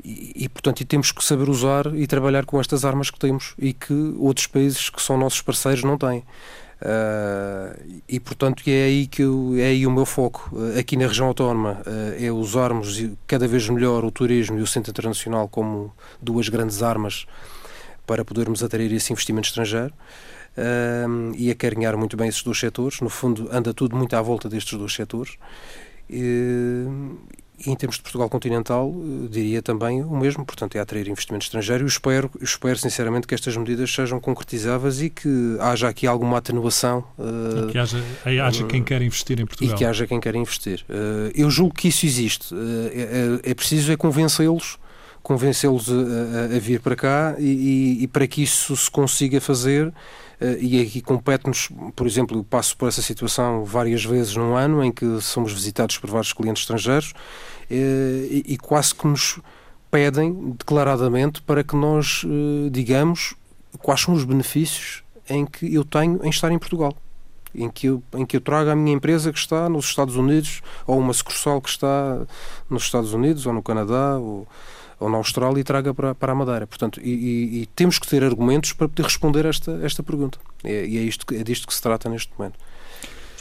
e, e, portanto, e temos que saber usar e trabalhar com estas armas que temos e que outros países que são nossos parceiros não têm. Uh, e portanto é aí que eu, é aí o meu foco. Uh, aqui na região autónoma uh, é usarmos cada vez melhor o turismo e o centro internacional como duas grandes armas para podermos atrair esse investimento estrangeiro e acarinhar muito bem esses dois setores. No fundo anda tudo muito à volta destes dois setores em termos de Portugal continental, eh, diria também o mesmo, portanto, é atrair investimento estrangeiro. Eu espero, espero sinceramente que estas medidas sejam concretizáveis e que haja aqui alguma atenuação. Uh, que haja, haja uh, quem quer investir em Portugal. E que haja quem quer investir. Uh, eu julgo que isso existe. É, é, preciso é convencê-los convencê-los a, a, vir para cá e, e, e para que isso se consiga fazer eh, e aqui compete-nos, por exemplo, eu passo por essa situação várias vezes num ano em que somos visitados por vários clientes estrangeiros eh, e, e quase que nos pedem declaradamente para que nós eh, digamos quais são os benefícios em que eu tenho em estar em Portugal. Em que, eu, em que eu trago a minha empresa que está nos Estados Unidos ou uma sucursal que está nos Estados Unidos ou no Canadá ou, ou na Austrália e traga para, para a Madeira. Portanto, e, e, e, temos que ter argumentos para poder responder esta, esta pergunta. E, e é, isto, é disto que se trata neste momento.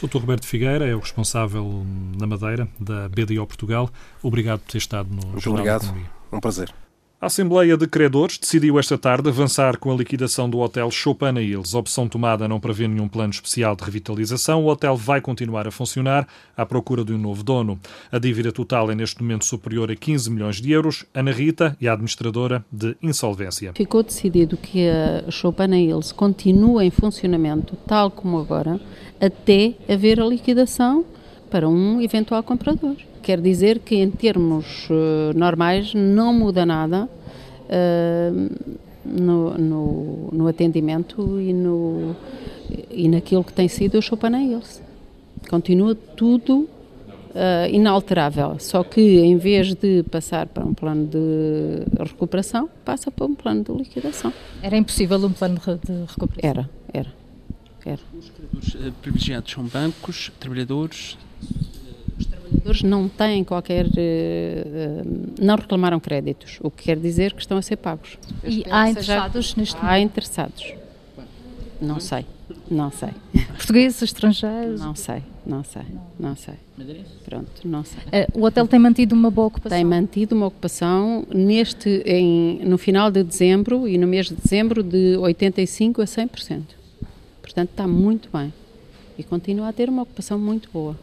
O Dr. Roberto Figueira é o responsável na Madeira da BDO Portugal. Obrigado por ter estado no Muito Jornal obrigado. Um prazer. A Assembleia de Credores decidiu esta tarde avançar com a liquidação do Hotel Chopin Hills. Opção tomada não prevê nenhum plano especial de revitalização. O hotel vai continuar a funcionar à procura de um novo dono. A dívida total é neste momento superior a 15 milhões de euros. Ana Rita é a administradora de insolvência. Ficou decidido que a Chopin Hills continue em funcionamento tal como agora, até haver a liquidação para um eventual comprador. Quer dizer que, em termos uh, normais, não muda nada uh, no, no, no, atendimento e, no, e naquilo que tem sido o Hills. Continua tudo Uh, inalterável, só que em vez de passar para um plano de recuperação, passa para um plano de liquidação. Era impossível um plano de recuperação? Era, era. era. Os credores privilegiados são bancos, trabalhadores, trabalhadores não têm qualquer. Uh, não reclamaram créditos, o que quer dizer que estão a ser pagos. e há interessados neste momento? Há interessados. Não sei, não sei. [laughs] Portugueses, estrangeiros? Não sei, não sei, não sei. Pronto, não sei. Uh, o hotel tem mantido uma boa ocupação? Tem mantido uma ocupação neste, em, no final de dezembro e no mês de dezembro de 85% a 100%. Portanto, está muito bem. E continua a ter uma ocupação muito boa.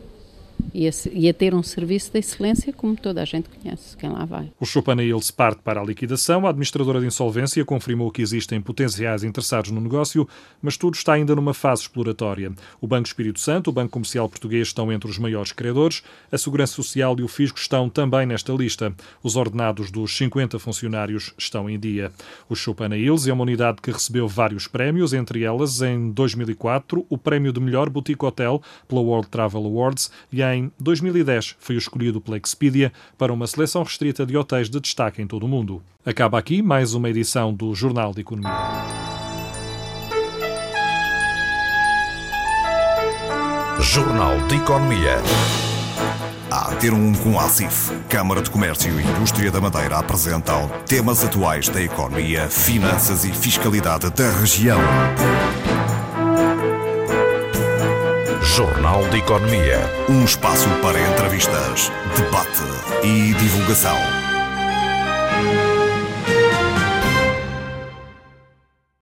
E a, e a, ter um serviço de excelência como toda a gente conhece, quem lá vai. O Chopin Hills parte para a liquidação. A administradora de insolvência confirmou que existem potenciais interessados no negócio, mas tudo está ainda numa fase exploratória. O Banco Espírito Santo, o Banco Comercial Português estão entre os maiores credores, a Segurança Social e o Fisco estão também nesta lista. Os ordenados dos 50 funcionários estão em dia. O Chopin Hills é uma unidade que recebeu vários prémios, entre elas, em 2004, o prémio de melhor boutique hotel pela World Travel Awards e em 2010 foi escolhido pela Expedia para uma seleção restrita de hotéis de destaque em todo o mundo. Acaba aqui mais uma edição do Jornal de Economia. Jornal de Economia. A ter um com a ACIF, Câmara de Comércio e Indústria da Madeira apresentam temas atuais da economia, finanças e fiscalidade da região. Jornal de Economia. Um espaço para entrevistas, debate e divulgação.